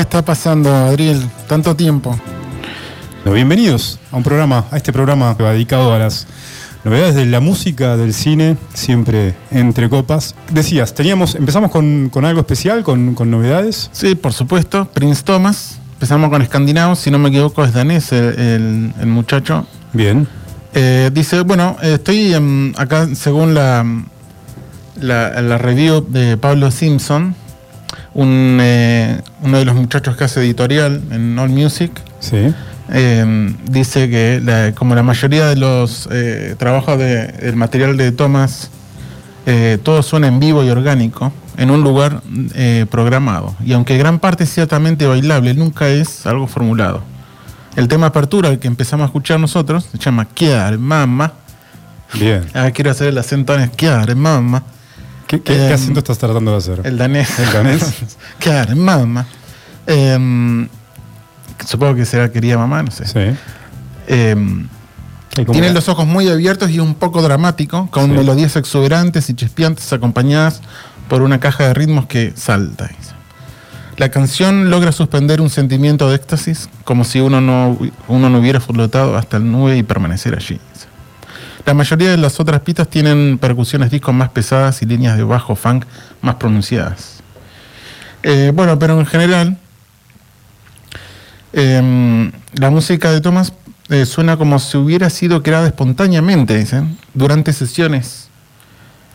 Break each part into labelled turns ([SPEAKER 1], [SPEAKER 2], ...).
[SPEAKER 1] ¿Qué está pasando, Adriel? Tanto tiempo.
[SPEAKER 2] bienvenidos a un programa, a este programa que va dedicado a las novedades de la música, del cine, siempre entre copas. Decías, teníamos, empezamos con, algo especial, con, novedades.
[SPEAKER 1] Sí, por supuesto, Prince Thomas. Empezamos con Escandinavos, si no me equivoco es danés el, muchacho.
[SPEAKER 2] Bien.
[SPEAKER 1] Eh, dice, bueno, estoy acá según la, la, review de Pablo Simpson, un, eh, uno de los muchachos que hace editorial en All Music.
[SPEAKER 2] Sí.
[SPEAKER 1] Eh, dice que como la mayoría de los trabajos del material de Thomas, todo suena en vivo y orgánico en un lugar programado. Y aunque gran parte es ciertamente bailable, nunca es algo formulado. El tema apertura, que empezamos a escuchar nosotros, se llama Kiar Mama.
[SPEAKER 2] Bien.
[SPEAKER 1] Ah, quiero hacer el acento danés. Kiar Mama.
[SPEAKER 2] ¿Qué, qué, acento estás tratando de hacer?
[SPEAKER 1] El danés.
[SPEAKER 2] El danés.
[SPEAKER 1] Kiar Mama. Em, supongo que será querida mamá, no sé.
[SPEAKER 2] Sí.
[SPEAKER 1] Em, tiene los ojos muy abiertos y un poco dramático, con melodías exuberantes y chispeantes acompañadas por una caja de ritmos que salta. La canción logra suspender un sentimiento de éxtasis, como si uno no, uno no hubiera flotado hasta el nube y permanecer allí. La mayoría de las otras pistas tienen percusiones discos más pesadas y líneas de bajo funk más pronunciadas. Eh, bueno, pero en general, em, la música de Thomas eh, suena como si hubiera sido creada espontáneamente, dicen, durante sesiones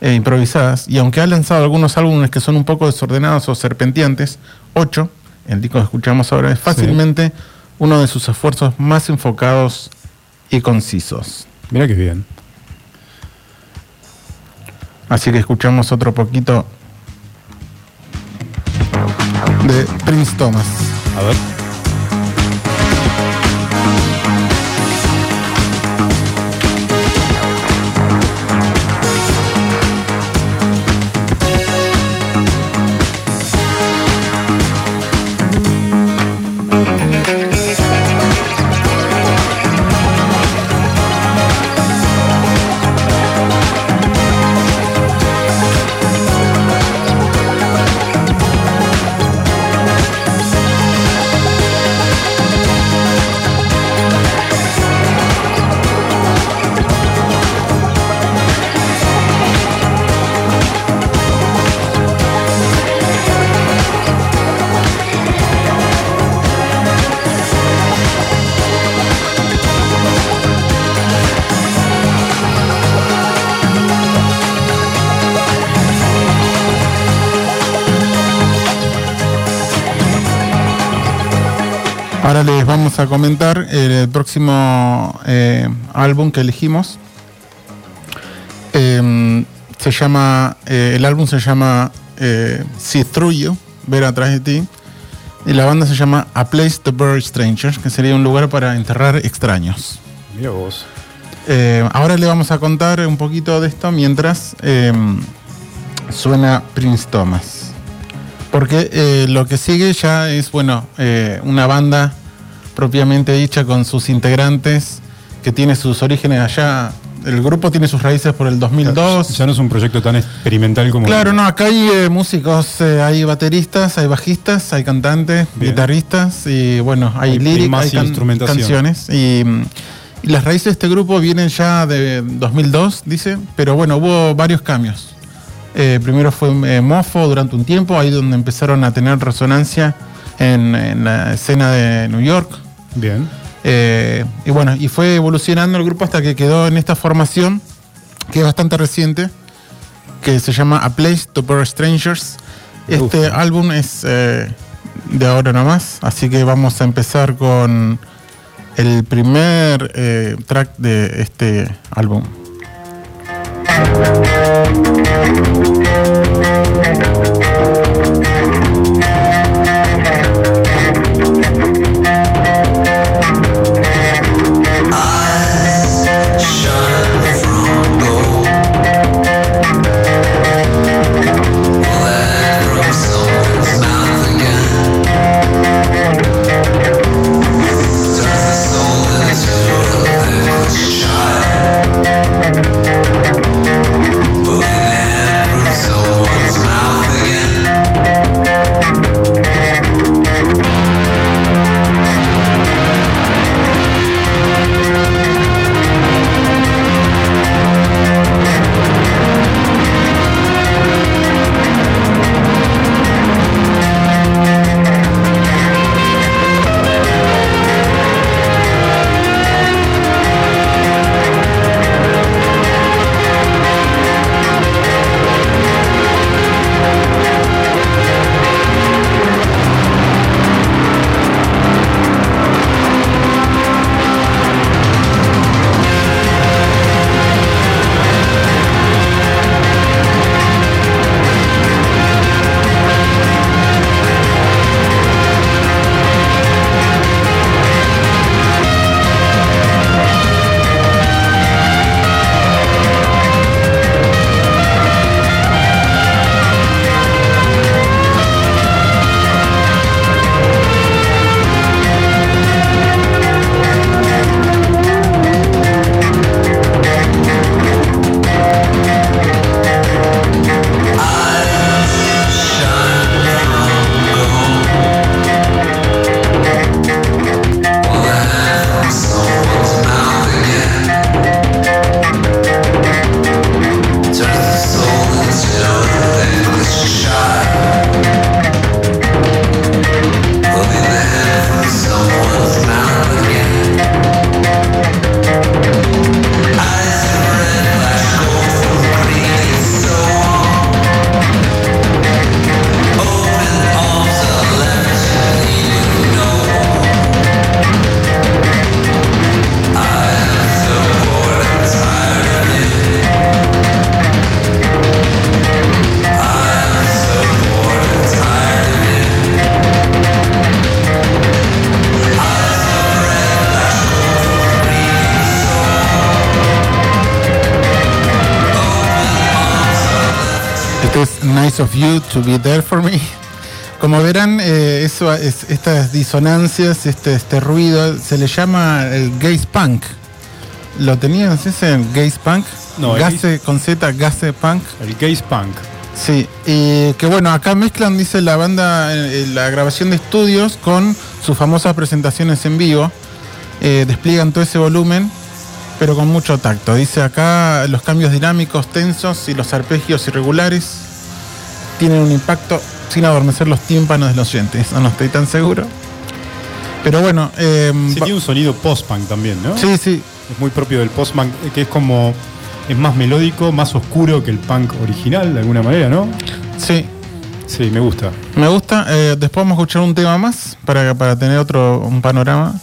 [SPEAKER 1] eh, improvisadas, y aunque ha lanzado algunos álbumes que son un poco desordenados o serpenteantes, 8, el disco que escuchamos ahora, es fácilmente uno de sus esfuerzos más enfocados y concisos.
[SPEAKER 2] Mira qué bien.
[SPEAKER 1] Así que escuchamos otro poquito de Prince Thomas.
[SPEAKER 2] A ver.
[SPEAKER 1] Vamos a comentar el próximo eh, álbum que elegimos. Em, se llama, eh, el álbum se llama eh, See Through You, Ver atrás de ti. Y la banda se llama A Place to Bury Strangers, que sería un lugar para enterrar extraños.
[SPEAKER 2] Mira vos.
[SPEAKER 1] ahora le vamos a contar un poquito de esto mientras em, suena Prince Thomas. Porque eh, lo que sigue ya es, bueno, eh, una banda propiamente dicha con sus integrantes que tiene sus orígenes allá. El grupo tiene sus raíces por el 2002.
[SPEAKER 2] Ya no es un proyecto tan experimental como...
[SPEAKER 1] Claro, no, acá hay eh, músicos, hay bateristas, hay bajistas, hay cantantes, guitarristas y bueno, hay, líricas, hay, canciones. Y, y las raíces de este grupo vienen ya de 2002, dice, pero bueno, hubo varios cambios. Eh, primero fue eh, Mofo durante un tiempo, ahí donde empezaron a tener resonancia en, la escena de New York.
[SPEAKER 2] Bien.
[SPEAKER 1] Eh, y bueno, y fue evolucionando el grupo hasta que quedó en esta formación, que es bastante reciente, que se llama A Place to Bury Strangers. Este álbum es de ahora nomás, así que vamos a empezar con el primer track de este álbum.
[SPEAKER 3] Nice of You to Be There for Me. Como verán, eh, eso, estas disonancias, este, este ruido, se le llama el gaze punk. ¿Lo tenían ese gaze punk?
[SPEAKER 2] No,
[SPEAKER 3] Gaze con Z, gaze punk.
[SPEAKER 2] El gaze punk.
[SPEAKER 3] Sí, y que bueno, acá mezclan, dice la banda, eh, la grabación de estudios con sus famosas presentaciones en vivo. Eh, despliegan todo ese volumen, pero con mucho tacto. Dice acá los cambios dinámicos tensos y los arpegios irregulares tienen un impacto sin adormecer los tímpanos de los oyentes. No, estoy tan seguro. Pero bueno.
[SPEAKER 2] Eh, tiene un sonido post-punk también, ¿no?
[SPEAKER 3] Sí, sí.
[SPEAKER 2] Es muy propio del post-punk, que es como. Es más melódico, más oscuro que el punk original, de alguna manera, ¿no?
[SPEAKER 3] Sí.
[SPEAKER 2] Sí, me gusta.
[SPEAKER 3] Me gusta. Eh, después vamos a escuchar un tema más para, para tener otro un panorama.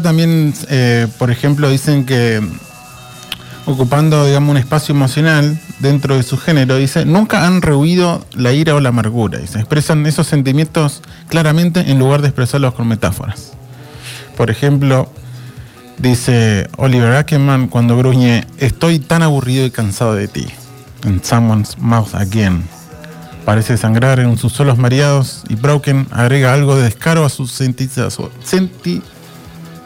[SPEAKER 3] También, eh, por ejemplo, dicen que ocupando, digamos, un espacio emocional dentro de su género, dice, nunca han rehuido la ira o la amargura, dice, expresan esos sentimientos claramente en lugar de expresarlos con metáforas. Por ejemplo, dice Oliver Ackerman cuando gruñe, estoy tan aburrido y cansado de ti, en Someone's Mouth Again.
[SPEAKER 1] parece sangrar en sus solos mareados y Broken agrega algo de descaro a sus sintetizador.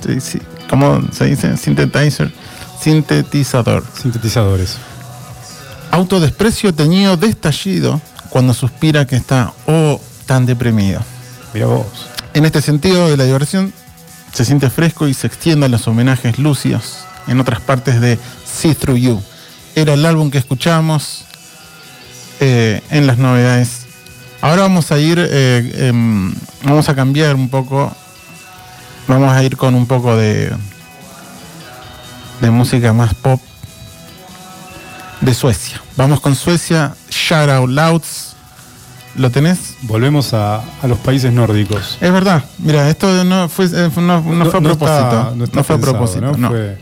[SPEAKER 1] Senti, ¿Cómo se dice? Synthetizer. Sintetizador.
[SPEAKER 2] Sintetizadores.
[SPEAKER 1] Autodesprecio teñido de estallido cuando suspira que está oh tan deprimido.
[SPEAKER 2] Mira vos.
[SPEAKER 1] En este sentido de la diversión se siente fresco y se extienden los homenajes lúcidos en otras partes de See Through You. Era el álbum que escuchamos eh, en las novedades. Ahora vamos a ir, eh, em, vamos a cambiar un poco, vamos a ir con un poco de, de música más pop de Suecia. Vamos con Suecia, Shout Out Louds. ¿Lo tenés?
[SPEAKER 2] Volvemos a, los países nórdicos.
[SPEAKER 1] Es verdad. Mira, esto no fue, eh, no, fue a propósito. no, fue a propósito. No, Fue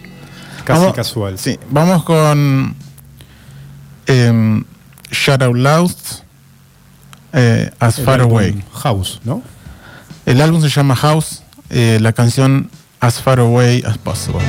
[SPEAKER 2] casi casual.
[SPEAKER 1] Sí, vamos con eh, Shout Out Loud eh, As Far Away.
[SPEAKER 2] House, ¿no?
[SPEAKER 1] El álbum se llama House, eh, la canción As Far Away As Possible.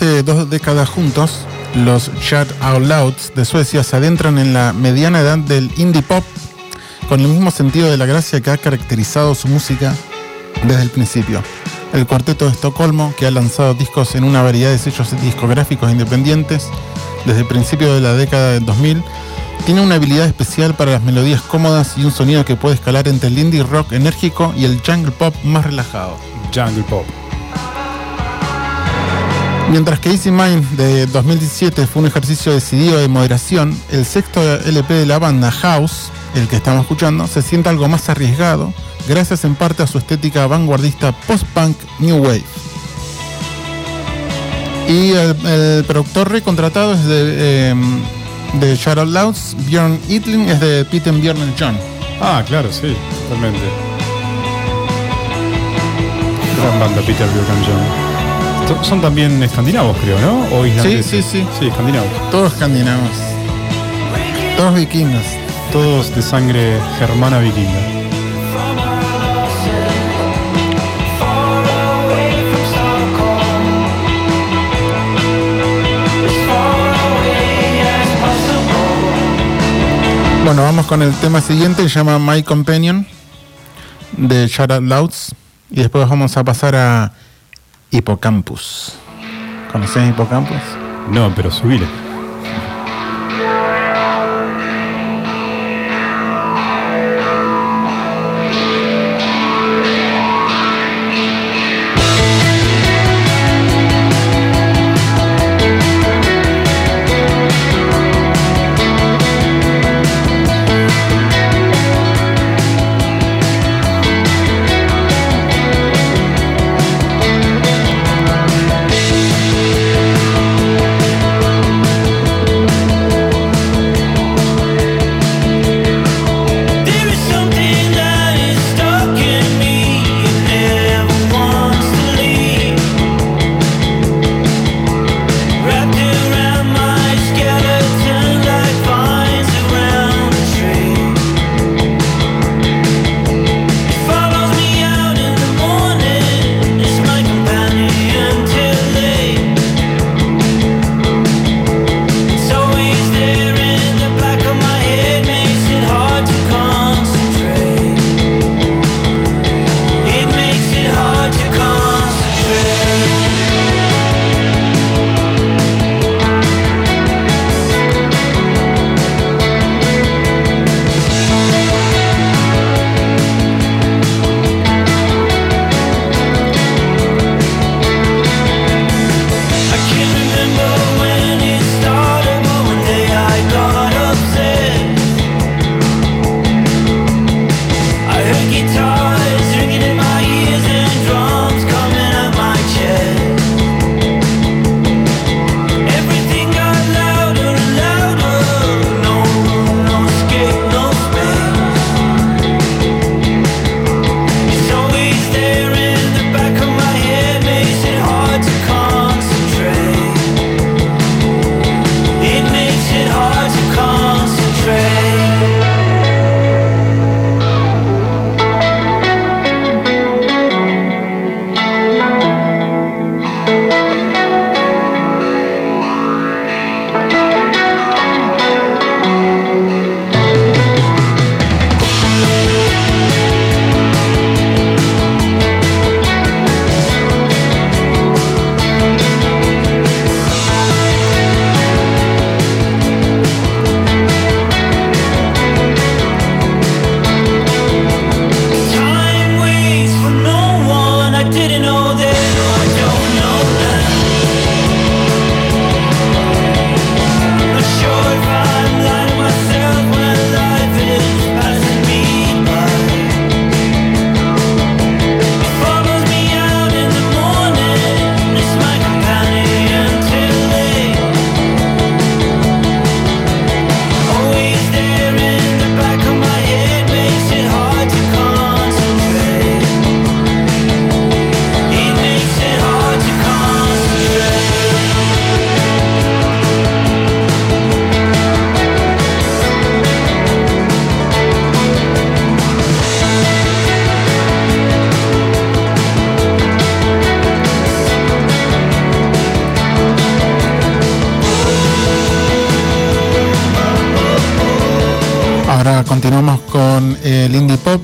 [SPEAKER 1] Me gusta. juntos, los Shout Out Louds de Suecia se adentran en la mediana edad del indie pop con el mismo sentido de la gracia que ha caracterizado su música desde el principio. El cuarteto de Estocolmo, que ha lanzado discos en una variedad de sellos discográficos independientes desde el principio de la década del 2000, tiene una habilidad especial para las melodías cómodas y un sonido que puede escalar entre el indie rock enérgico y el jungle pop más relajado.
[SPEAKER 2] Jungle pop.
[SPEAKER 1] Mientras que Easy Mind de 2017 fue un ejercicio decidido de moderación, el sexto LP de la banda, House, el que estamos escuchando, se siente algo más arriesgado, gracias en parte a su estética vanguardista post-punk New Wave. Y el, productor recontratado es de, eh, de Shadow Louds, Björn Itling es de Peter Björn John.
[SPEAKER 2] Ah, claro, sí, totalmente. Gran banda Peter Björn John. Son también escandinavos, creo, ¿no?
[SPEAKER 1] O islandeses. Sí, sí, sí.
[SPEAKER 2] Sí, escandinavos.
[SPEAKER 1] Todos escandinavos. Todos vikingos.
[SPEAKER 2] Todos de sangre germana vikinga.
[SPEAKER 1] con el tema siguiente, se llama My Companion de Shout Louds. Y después vamos a pasar a Hippocampus. ¿Conocen Hippocampus?
[SPEAKER 4] No, pero subile.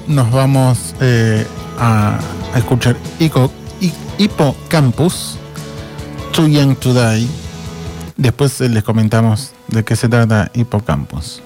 [SPEAKER 1] Nos vamos eh, a, escuchar Hipo, Campus, Too Young to Die. Después les comentamos de qué se trata Campus.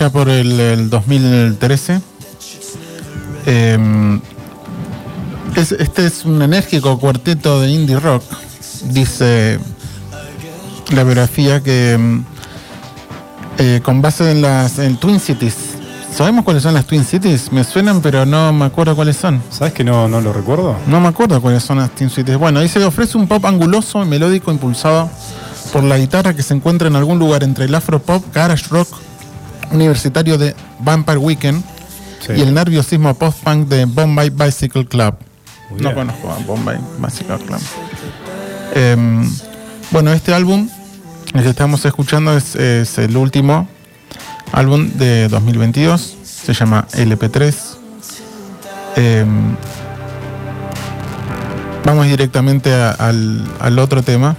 [SPEAKER 1] Allá por el, 2013. Em, este es un enérgico cuarteto de indie rock, dice la biografía que em, eh, con base en las en Twin Cities. ¿Sabemos cuáles son las Twin Cities? Me suenan, pero no me acuerdo cuáles son.
[SPEAKER 2] ¿Sabes que no, no lo recuerdo?
[SPEAKER 1] No me acuerdo cuáles son las Twin Cities. Bueno, se ofrece un pop anguloso y melódico impulsado por la guitarra que se encuentra en algún lugar entre el afro pop, garage rock universitario de Vampire Weekend y el nerviosismo post-punk de Bombay Bicycle Club. no conozco a Bombay Bicycle Club. Em, bueno, este álbum, el que estamos escuchando, es, el último álbum de 2022. Se llama LP3. Em, vamos directamente al, al otro tema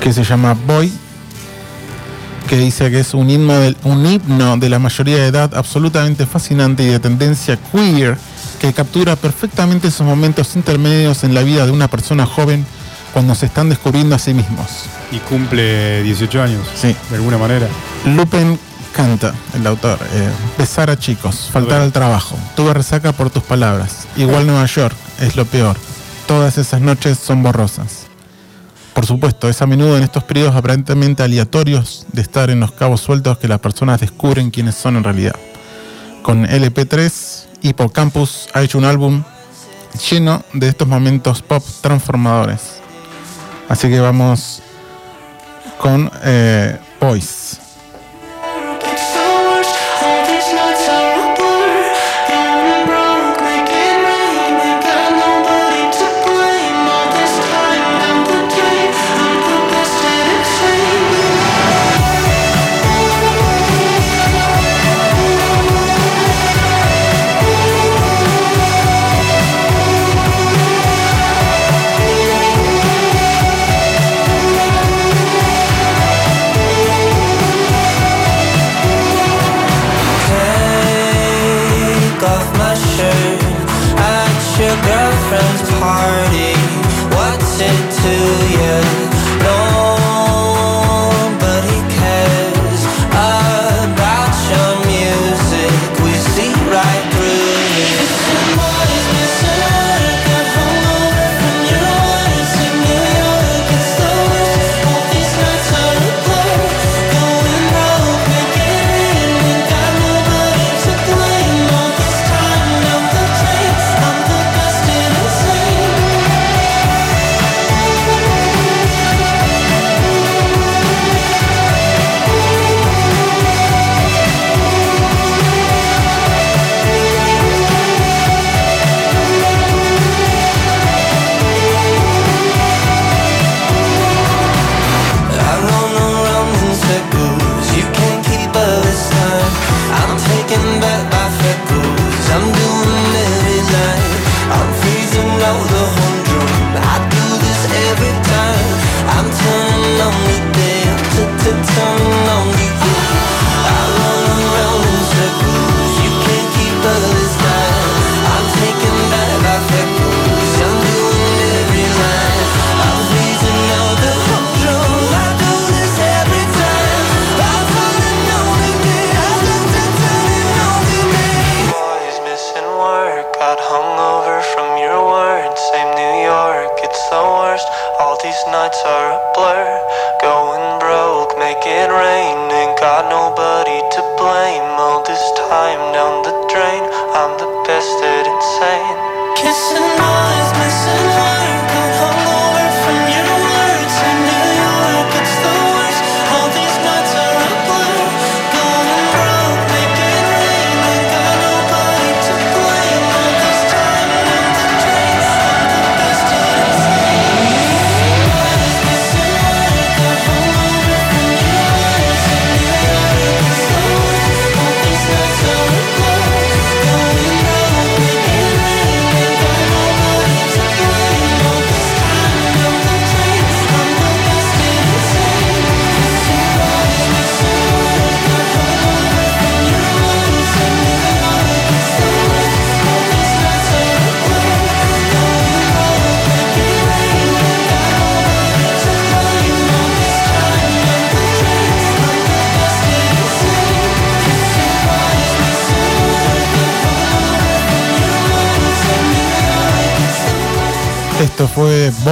[SPEAKER 1] que se llama Boy que dice que es un himno, de, un himno de la mayoría de edad absolutamente fascinante y de tendencia queer que captura perfectamente esos momentos intermedios en la vida de una persona joven cuando se están descubriendo a sí mismos.
[SPEAKER 2] Y cumple 18 años.
[SPEAKER 1] Sí.
[SPEAKER 2] De alguna manera.
[SPEAKER 1] Lupen canta, el autor. Eh, besar a chicos, faltar al trabajo. Tuve resaca por tus palabras. Igual Nueva York es lo peor. Todas esas noches son borrosas. Por supuesto, es a menudo en estos periodos aparentemente aleatorios estar en los cabos sueltos que las personas descubren quiénes son en realidad. Con LP3, Hippocampus ha hecho un álbum lleno de estos momentos pop transformadores. Así que vamos con eh, Voice.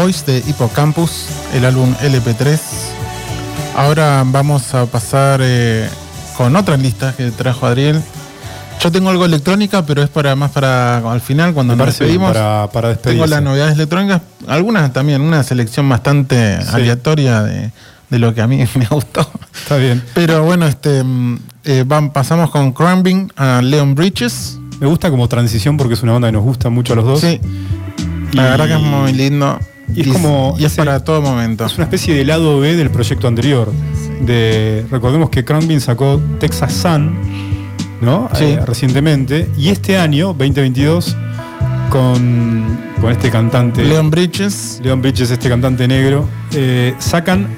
[SPEAKER 1] De Hippocampus, el álbum LP3. Ahora vamos a pasar eh, con otra lista que trajo Adriel. Yo tengo algo electrónica, pero es para más para al final, cuando nos despedimos.
[SPEAKER 2] Para, para
[SPEAKER 1] tengo las novedades electrónicas, algunas también, una selección bastante aleatoria de, lo que a mí me gustó.
[SPEAKER 2] Está bien.
[SPEAKER 1] Pero bueno, este mm, eh, pasamos con Crumbing a Leon Bridges.
[SPEAKER 2] Me gusta como transición porque es una banda que nos gusta mucho a los dos.
[SPEAKER 1] Sí. La verdad que es muy lindo.
[SPEAKER 2] Y, es como.
[SPEAKER 1] Y es para todo momento.
[SPEAKER 2] Es una especie de lado B del proyecto anterior. De, recordemos que Crumbing sacó Texas Sun, ¿no?
[SPEAKER 1] Sí.
[SPEAKER 2] Eh, recientemente. Y este año, 2022, con, con este cantante.
[SPEAKER 1] Leon Bridges.
[SPEAKER 2] Leon Bridges, este cantante negro. Eh, sacan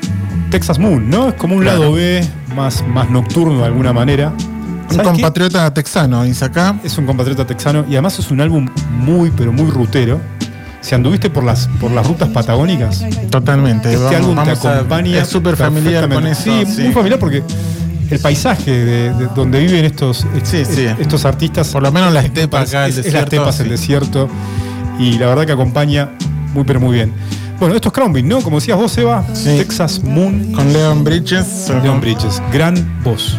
[SPEAKER 2] Texas Moon, ¿no? Es como un lado B más, más nocturno de alguna manera.
[SPEAKER 1] Un compatriota texano, dice acá.
[SPEAKER 2] Es un compatriota texano y además es un álbum muy, pero muy rutero. Si anduviste por las, por las rutas patagónicas.
[SPEAKER 1] Totalmente.
[SPEAKER 2] Este álbum te acompaña.
[SPEAKER 1] es súper familiar con eso.
[SPEAKER 2] Sí, muy familiar porque el paisaje de, donde viven estos, estos artistas.
[SPEAKER 1] Por lo menos las estepas
[SPEAKER 2] acá, el desierto, las estepas, el desierto. Y la verdad que acompaña muy, pero muy bien. Bueno, esto es Crownbeat, ¿no? Como decías vos, Eva, Texas Moon.
[SPEAKER 1] Con Leon Bridges.
[SPEAKER 2] Leon Bridges, gran voz.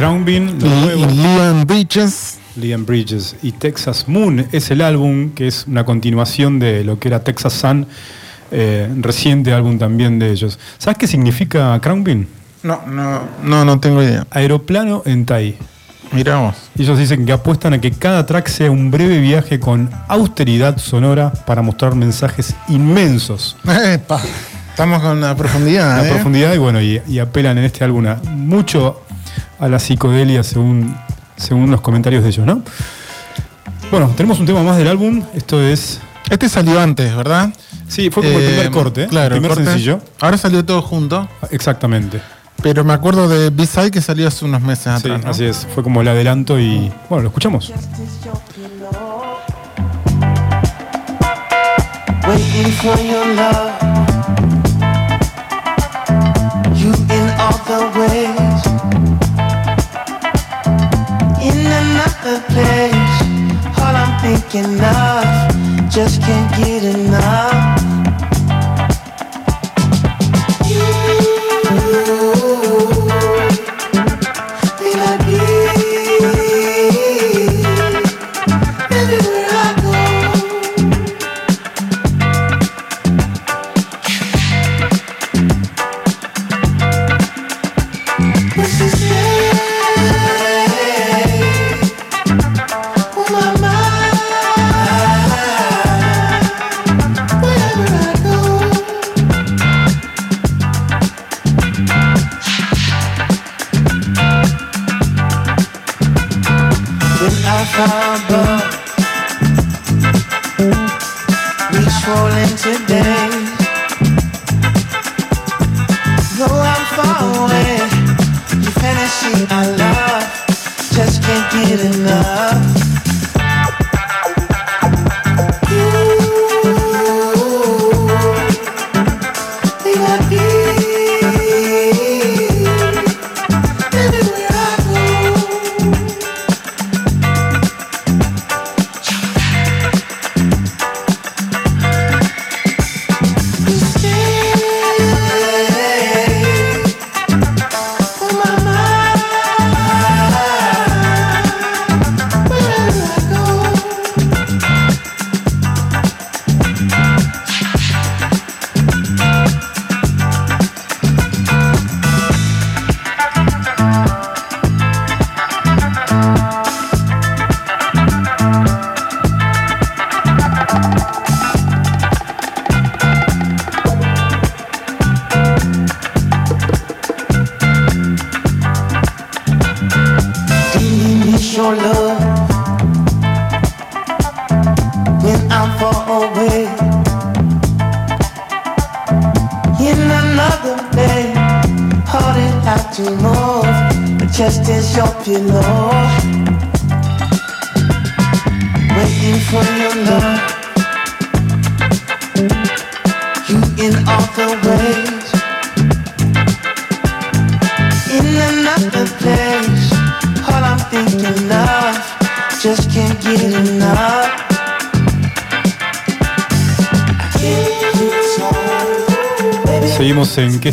[SPEAKER 2] Crown Bean,
[SPEAKER 1] lo nuevo. Liam Bridges.
[SPEAKER 2] Liam Bridges. Y Texas Moon es el álbum que es una continuación de lo que era Texas Sun, eh, reciente álbum también de ellos. ¿Sabes qué significa Crown Bean?
[SPEAKER 1] No, no, no, no tengo idea.
[SPEAKER 2] Aeroplano en Thai.
[SPEAKER 1] Miramos.
[SPEAKER 2] Ellos dicen que apuestan a que cada track sea un breve viaje con austeridad sonora para mostrar mensajes inmensos.
[SPEAKER 1] Estamos con la profundidad.
[SPEAKER 2] La ¿eh? profundidad y bueno, y, apelan en este álbum mucho a la psicodelia según, según los comentarios de ellos, ¿no? Bueno, tenemos un tema más del álbum. Esto es.
[SPEAKER 1] Este salió antes, ¿verdad?
[SPEAKER 2] Sí, fue como el primer eh, corte,
[SPEAKER 1] claro, el primer sencillo. Ahora salió todo junto.
[SPEAKER 2] Exactamente.
[SPEAKER 1] Pero me acuerdo de B-Side que salió hace unos meses atrás.
[SPEAKER 2] Así es, fue como el adelanto y bueno, lo escuchamos. Waiting for your love. Can't get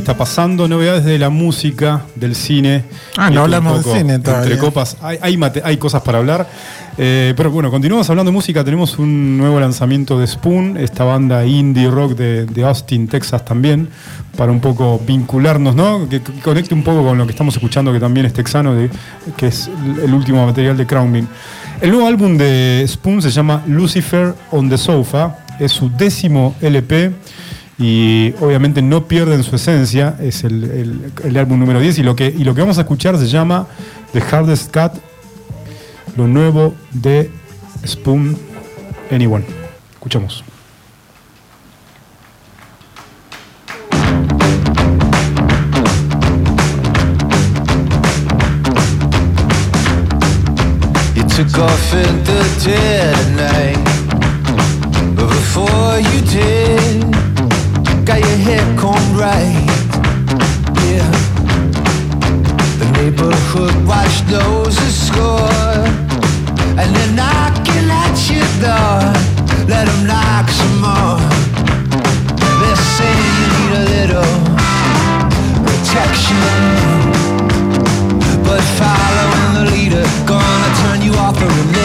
[SPEAKER 2] está pasando, novedades de la música, del cine.
[SPEAKER 1] Ah, no hablamos de cine
[SPEAKER 2] todavía. Entre copas, hay, hay, cosas para hablar. Eh, pero bueno, continuamos hablando de música. Tenemos un nuevo lanzamiento de Spoon, esta banda indie rock de, Austin, Texas también, para un poco vincularnos, ¿no? Que, conecte un poco con lo que estamos escuchando, que también es texano, de, que es el último material de Crown El nuevo álbum de Spoon se llama Lucifer on the Sofa, es su décimo LP y obviamente no pierden su esencia, es el, álbum número 10 y lo, que, y lo que vamos a escuchar se llama The Hardest Cut, lo nuevo de Spoon Anyone. Escuchamos. the dead of got your hair combed right. Yeah. The neighborhood watch those who score. And they're knocking at your door. Let them knock some more. They're saying you need a little protection. But
[SPEAKER 5] following the leader, gonna turn you off the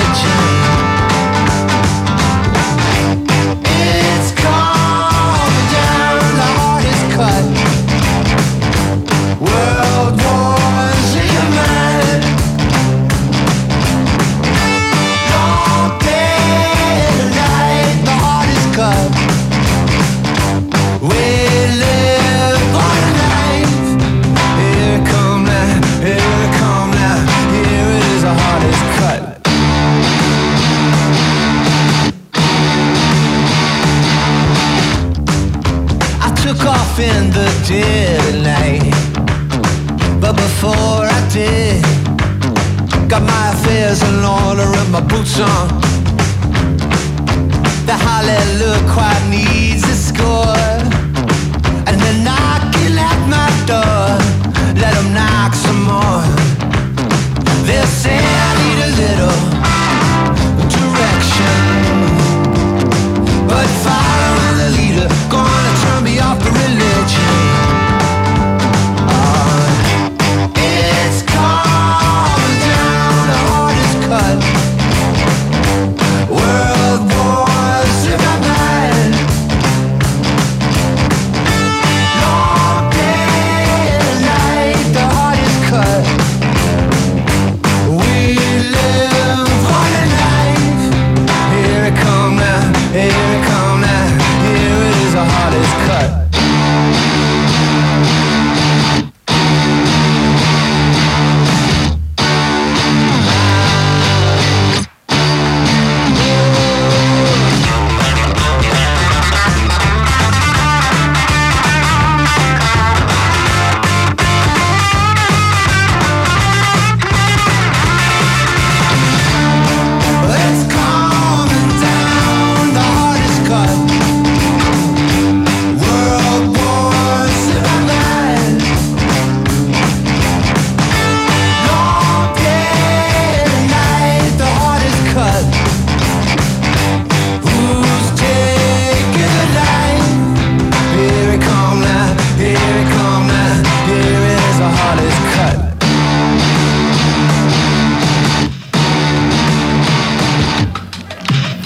[SPEAKER 5] my boots on. The hallelujah quite needs a score.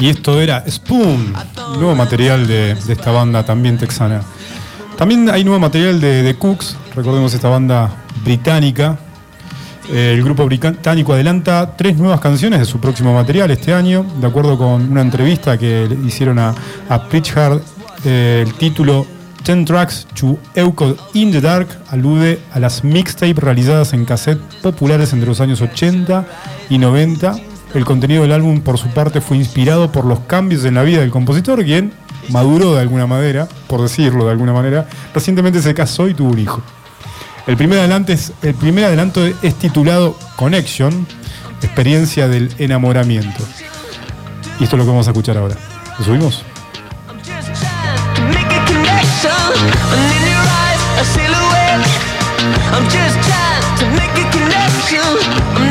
[SPEAKER 2] Y esto era Spoon, nuevo material de, esta banda también texana. También hay nuevo material de Cooks, recordemos esta banda británica. Eh, el grupo británico adelanta tres nuevas canciones de su próximo material este año, de acuerdo con una entrevista que le hicieron a, a Pritchard. eh, el título Ten Tracks to Eucode in the Dark alude a las mixtapes realizadas en cassette populares entre los años 80 y 90. El contenido del álbum, por su parte, fue inspirado por los cambios en la vida del compositor, quien maduró de alguna manera, por decirlo de alguna manera. Recientemente se casó y tuvo un hijo. El primer, adelanto es, titulado Connection, experiencia del enamoramiento. Y esto es lo que vamos a escuchar ahora. ¿Lo subimos?
[SPEAKER 6] I'm just make connection.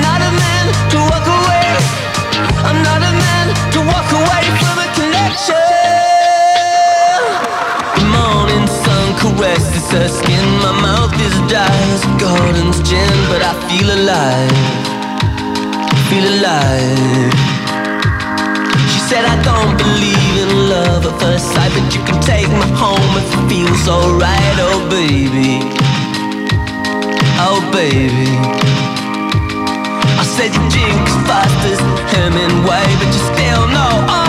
[SPEAKER 6] Caresses her skin. My mouth is dry as a garden's gin, but I feel alive. Feel alive. She said I don't believe in love at first sight But you can take me home if it feels alright Oh baby Oh baby I said you drink as fast as Hemingway But you still know all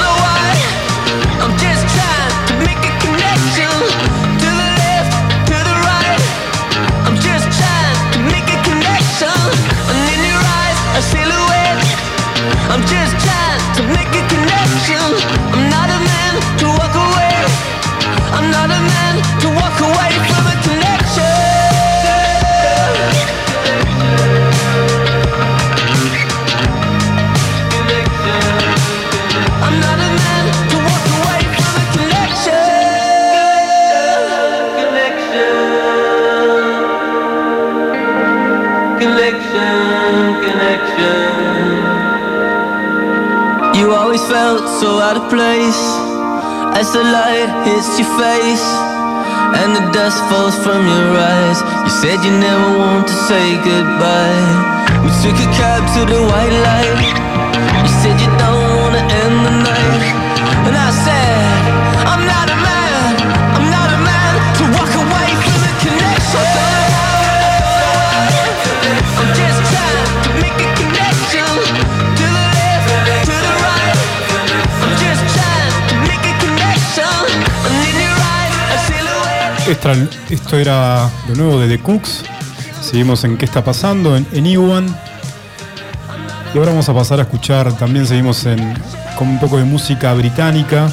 [SPEAKER 6] know why. I'm just trying to make a connection. To the left, to the right. I'm so out of place as the light hits your face and the dust falls from your eyes. You said you never want to say goodbye. We took a cab to the white light.
[SPEAKER 2] Esto era lo nuevo de The Cooks. Seguimos en qué está pasando en, en Iwan. Y ahora vamos a pasar a escuchar, también seguimos en, con un poco de música británica.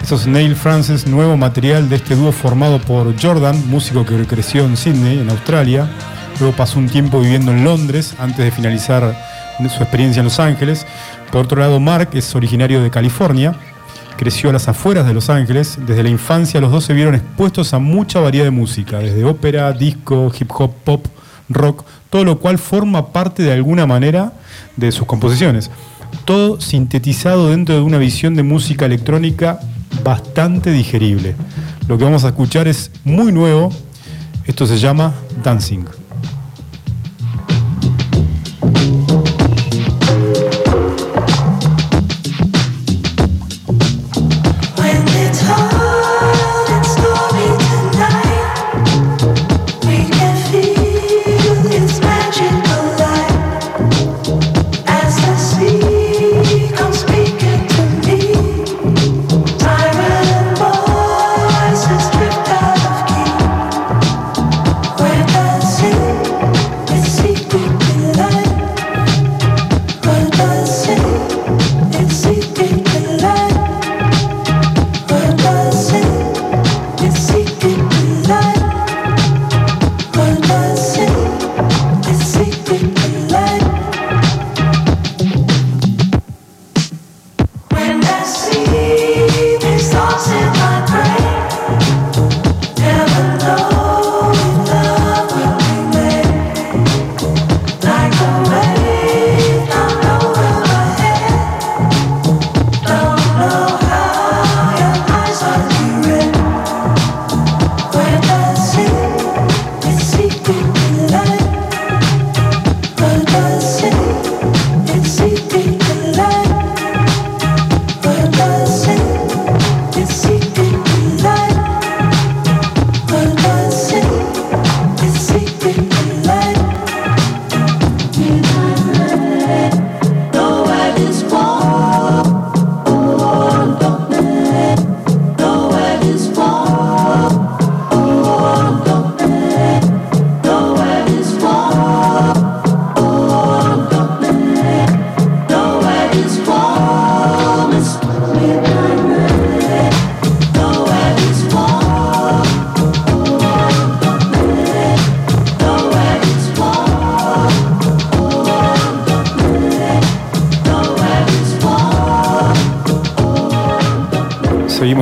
[SPEAKER 2] Eso es Neil Francis, nuevo material de este dúo formado por Jordan, músico que creció en Sydney, en Australia. Luego pasó un tiempo viviendo en Londres antes de finalizar su experiencia en Los Ángeles. Por otro lado, Mark es originario de California, creció a las afueras de Los Ángeles. Desde la infancia los dos se vieron expuestos a mucha variedad de música, desde ópera, disco, hip hop, pop, rock, todo lo cual forma parte de alguna manera de sus composiciones. Todo sintetizado dentro de una visión de música electrónica bastante digerible. Lo que vamos a escuchar es muy nuevo. Esto se llama Dancing.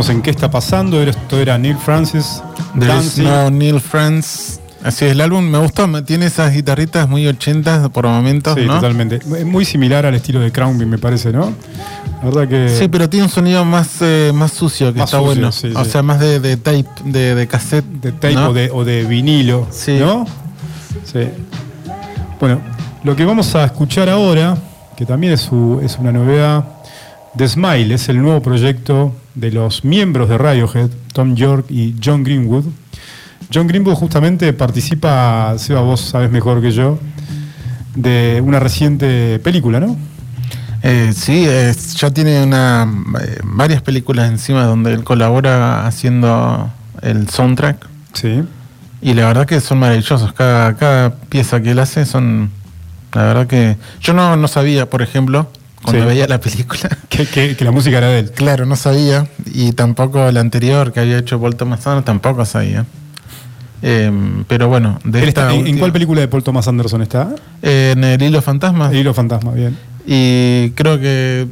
[SPEAKER 2] En qué está pasando. Esto era Neil Francis.
[SPEAKER 1] No, Neil Francis. Así es, el álbum me gustó, tiene esas guitarritas muy ochentas por momentos. Sí,
[SPEAKER 2] totalmente. Muy similar al estilo de Crownbeat, me parece, ¿no?
[SPEAKER 1] La verdad que. Sí, pero tiene un sonido más, eh, más sucio, que está bueno. o sea, más de, tape, de, cassette.
[SPEAKER 2] De tape o, de, vinilo, ¿no? Sí. Bueno, lo que vamos a escuchar ahora, que también es, es una novedad, The Smile es el nuevo proyecto de los miembros de Radiohead, Tom York y John Greenwood. John Greenwood justamente participa, Seba, vos sabes mejor que yo, de una reciente película, ¿no?
[SPEAKER 1] Eh, sí, ya tiene una, eh, varias películas encima donde él colabora haciendo el soundtrack.
[SPEAKER 2] Sí.
[SPEAKER 1] Y la verdad que son maravillosos. Cada, cada pieza que él hace son. La verdad que. Yo no, no sabía, por ejemplo, cuando veía la película.
[SPEAKER 2] Que, la música era de él.
[SPEAKER 1] Claro, no sabía. Y tampoco la anterior que había hecho Paul Thomas Anderson tampoco sabía. Em, pero bueno,
[SPEAKER 2] de ¿En, cuál película de Paul Thomas Anderson está?
[SPEAKER 1] en El Hilo Fantasma.
[SPEAKER 2] El Hilo Fantasma, bien.
[SPEAKER 1] Y creo que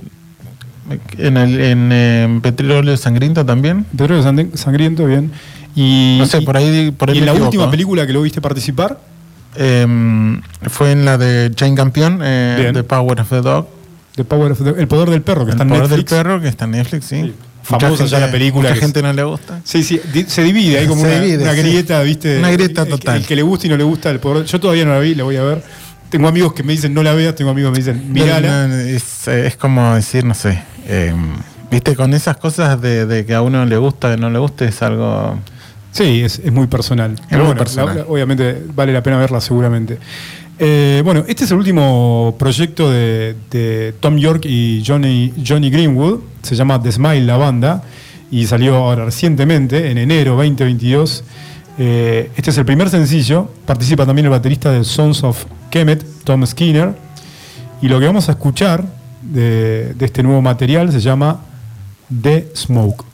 [SPEAKER 1] en, el, en, em, Petróleo Sangriento también.
[SPEAKER 2] Petróleo Sangriento, bien.
[SPEAKER 1] Y, no sé, por ahí. Por
[SPEAKER 2] ¿Y en la última película que lo viste participar?
[SPEAKER 1] Em, fue en la de Jane Campion, eh, The Power of the Dog
[SPEAKER 2] el poder del perro, que está en Netflix.
[SPEAKER 1] El poder del perro, que está en Netflix, sí.
[SPEAKER 2] Famosa ya la película.
[SPEAKER 1] Mucha gente no le gusta.
[SPEAKER 2] Sí, sí, se divide, hay como una, grieta, ¿viste?
[SPEAKER 1] Una grieta total.
[SPEAKER 2] El, que le gusta y no le gusta el poder. Yo todavía no la vi, la voy a ver. Tengo amigos que me dicen no la veas, tengo amigos que me dicen mirala.
[SPEAKER 1] es, es, como decir, no sé, eh, viste, con esas cosas de, que a uno le gusta, que no le guste, es algo.
[SPEAKER 2] Sí, es, es muy personal. Pero bueno, obviamente vale la pena verla seguramente. Eh, bueno, este es el último proyecto de, Tom York y Johnny, Greenwood. Se llama The Smile, la banda. Y salió ahora recientemente, en enero 2022. Eh, este es el primer sencillo. Participa también el baterista de Sons of Kemet, Tom Skinner. Y lo que vamos a escuchar de, de este nuevo material se llama The Smoke.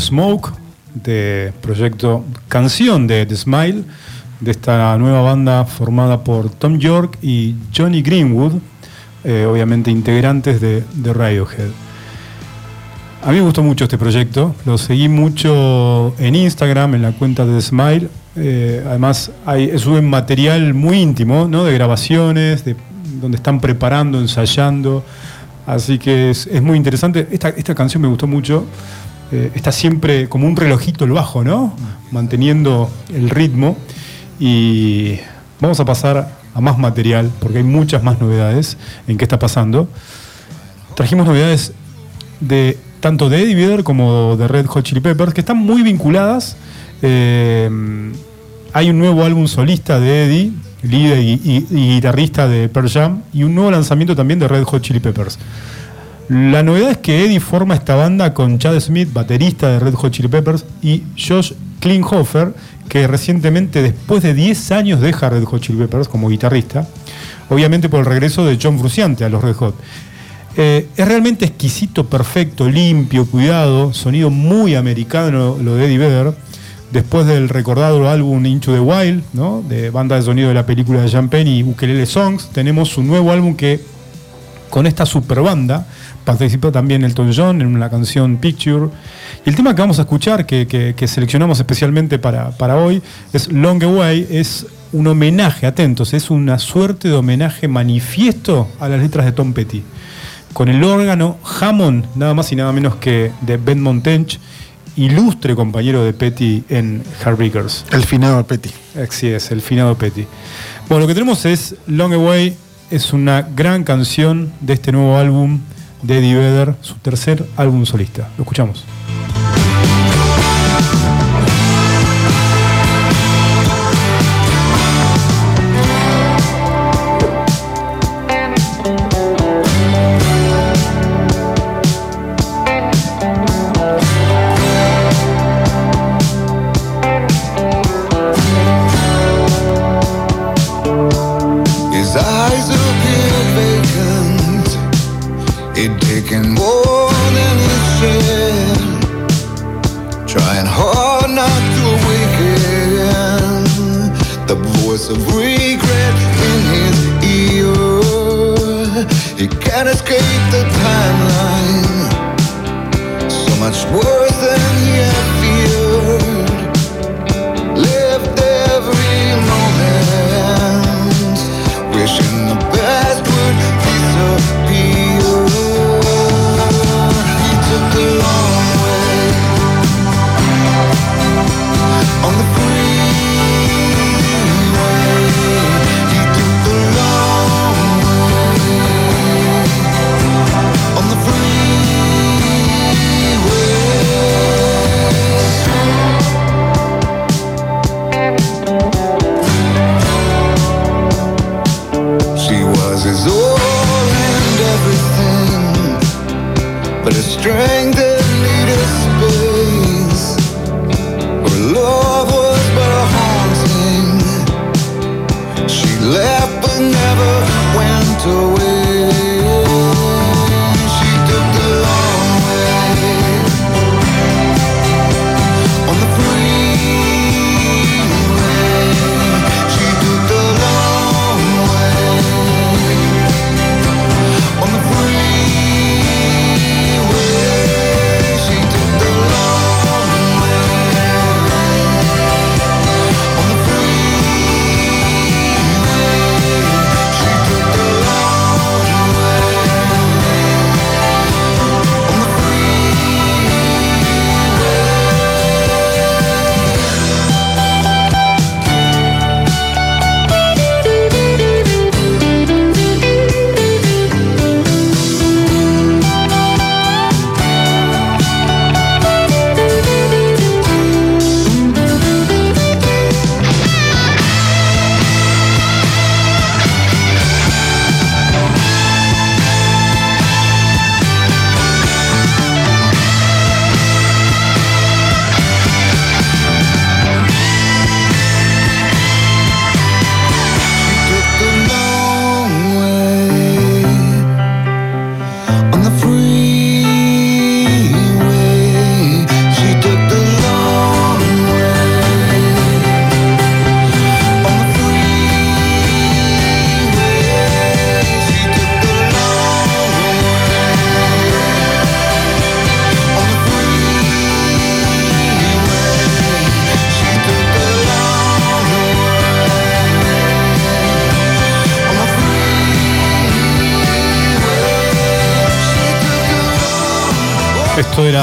[SPEAKER 2] Smoke, de proyecto Canción de The Smile, de esta nueva banda formada por Tom York y Johnny Greenwood, eh, obviamente integrantes de, Radiohead. A mí me gustó mucho este proyecto, lo seguí mucho en Instagram, en la cuenta de The Smile. Eh, además, hay, suben material muy íntimo, ¿no? de grabaciones, de, donde están preparando, ensayando. Así que es, muy interesante. Esta, esta canción me gustó mucho. Eh, está siempre como un relojito el bajo, ¿no? Manteniendo el ritmo. Y vamos a pasar a más material, porque hay muchas más novedades en qué está pasando. Trajimos novedades de tanto de Eddie Vedder como de Red Hot Chili Peppers, que están muy vinculadas. Eh, hay un nuevo álbum solista de Eddie, líder y, y, guitarrista de Pearl Jam, y un nuevo lanzamiento también de Red Hot Chili Peppers. La novedad es que Eddie forma esta banda con Chad Smith, baterista de Red Hot Chili Peppers, y Josh Klinghoffer, que recientemente, después de 10 años, deja Red Hot Chili Peppers como guitarrista, obviamente por el regreso de John Frusciante a los Red Hot. Eh, es realmente exquisito, perfecto, limpio, cuidado, sonido muy americano lo de Eddie Vedder. Después del recordado álbum Into the Wild, ¿no? de banda de sonido de la película de Penn y Ukelele Songs, tenemos un nuevo álbum que con esta super banda
[SPEAKER 7] participó también Elton John en la canción Picture. Y el tema que vamos a escuchar, que, seleccionamos especialmente para, para, hoy, es Long Away, es un homenaje, atentos, es una suerte de homenaje manifiesto a las letras de Tom Petty. Con el órgano Hammond, nada más y nada menos que de Ben Montench, ilustre compañero de Petty en Heartbreakers.
[SPEAKER 1] El finado Petty.
[SPEAKER 7] Así es, el finado Petty. Bueno, lo que tenemos es Long Away, es una gran canción de este nuevo álbum de Eddie Vedder, su tercer álbum solista. Lo escuchamos.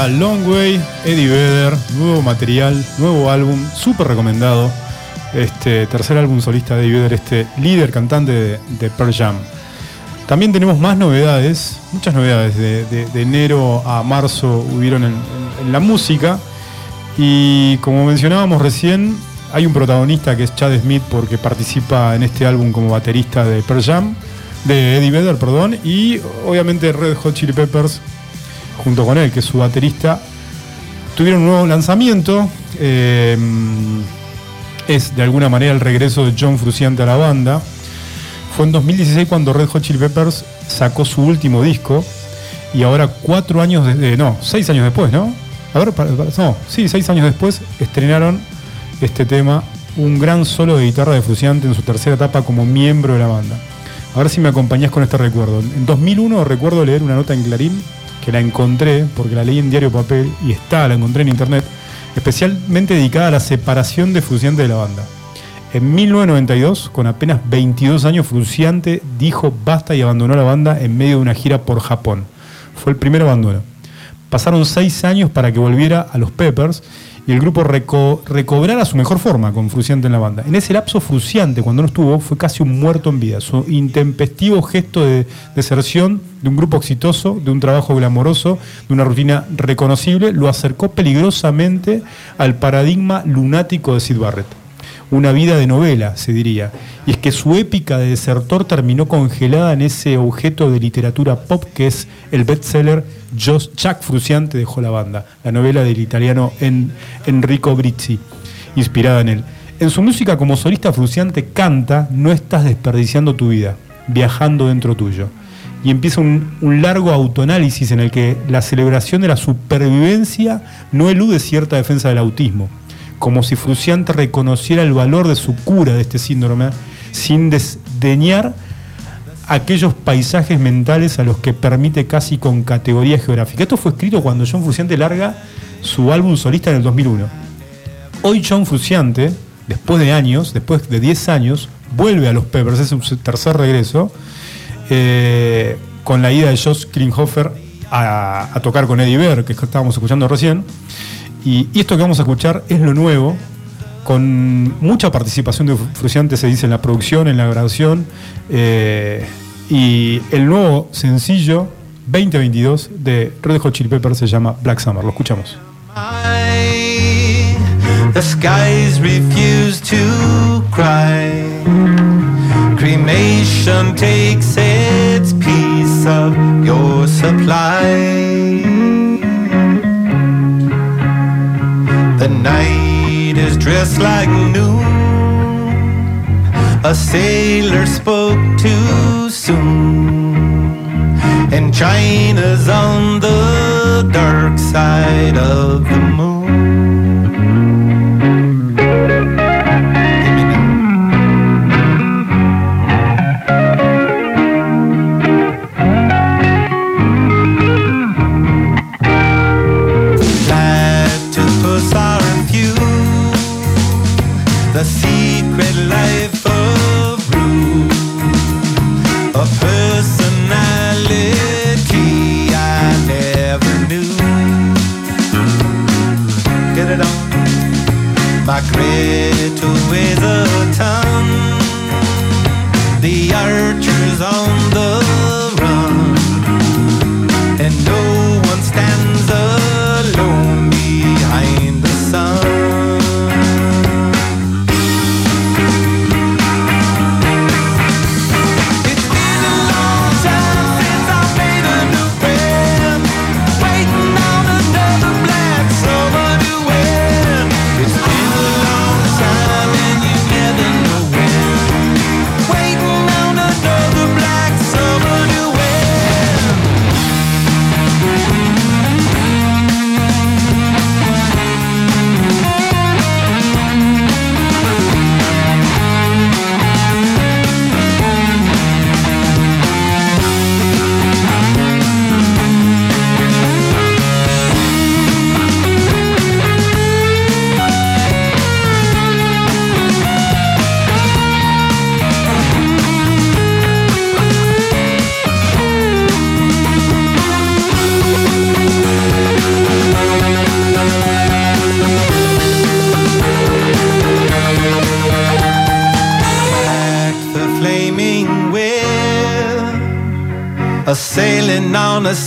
[SPEAKER 7] Long Way, Eddie Vedder, nuevo material, nuevo álbum, súper recomendado. Este tercer álbum solista de Eddie Vedder, este líder cantante de, Pearl Jam. También tenemos más novedades, muchas novedades. De, enero a marzo hubieron en, la música. Y como mencionábamos recién, hay un protagonista que es Chad Smith porque participa en este álbum como baterista de Pearl Jam, de Eddie Vedder, perdón, y obviamente Red Hot Chili Peppers junto con él, que es su baterista, tuvieron un nuevo lanzamiento. Eh, es de alguna manera el regreso de John Fruciante a la banda. Fue en 2016 cuando Red Hot Chili Peppers sacó su último disco. Y ahora cuatro años, de, no, seis años después, ¿no? A ver, no, sí, seis años después estrenaron este tema, un gran solo de guitarra de Fruciante en su tercera etapa como miembro de la banda.
[SPEAKER 2] A ver si me acompañás con este recuerdo. En 2001 recuerdo leer una nota en Clarín, que la encontré, porque la leí en diario papel, y está, la encontré en internet, especialmente dedicada a la separación de Fruciante de la banda. En 1992, con apenas 22 años, Fruciante dijo basta y abandonó la banda en medio de una gira por Japón. Fue el primer abandono. Pasaron seis años para que volviera a los Peppers y el grupo recobrara su mejor forma con Fruciante en la banda. En ese lapso, Fruciante, cuando no estuvo, fue casi un muerto en vida. Su intempestivo gesto de deserción de un grupo exitoso, de un trabajo glamoroso, de una rutina reconocible, lo acercó peligrosamente al paradigma lunático de Sid Barrett una vida de novela, se diría. Y es que su épica de desertor terminó congelada en ese objeto de literatura pop que es el bestseller Chuck Fruciante dejó la banda, la novela del italiano Enrico Brizzi, inspirada en él. En su música como solista Fruciante canta No estás desperdiciando tu vida, viajando dentro tuyo. Y empieza un, un largo autoanálisis en el que la celebración de la supervivencia no elude cierta defensa del autismo como si Fruciante reconociera el valor de su cura de este síndrome, sin desdeñar aquellos paisajes mentales a los que permite casi con categoría geográfica. Esto fue escrito cuando John Fruciante larga su álbum solista en el 2001. Hoy John Fruciante, después de años, después de 10 años, vuelve a los Peppers, es su tercer regreso, eh, con la ida de Josh Klinghoffer a, tocar con Eddie Bear, que estábamos escuchando recién. Y, esto que vamos a escuchar es lo nuevo, con mucha participación de Fruciante, se dice, en la producción, en la grabación. Eh, y el nuevo sencillo 2022 de Red Hot Chili Peppers se llama Black Summer. Lo escuchamos.
[SPEAKER 5] The skies refuse to cry. Cremation takes its piece of your supply. Night is dressed like noon. A sailor spoke too soon. And China's on the dark side of the moon.
[SPEAKER 8] I grit with a tongue. The archers on the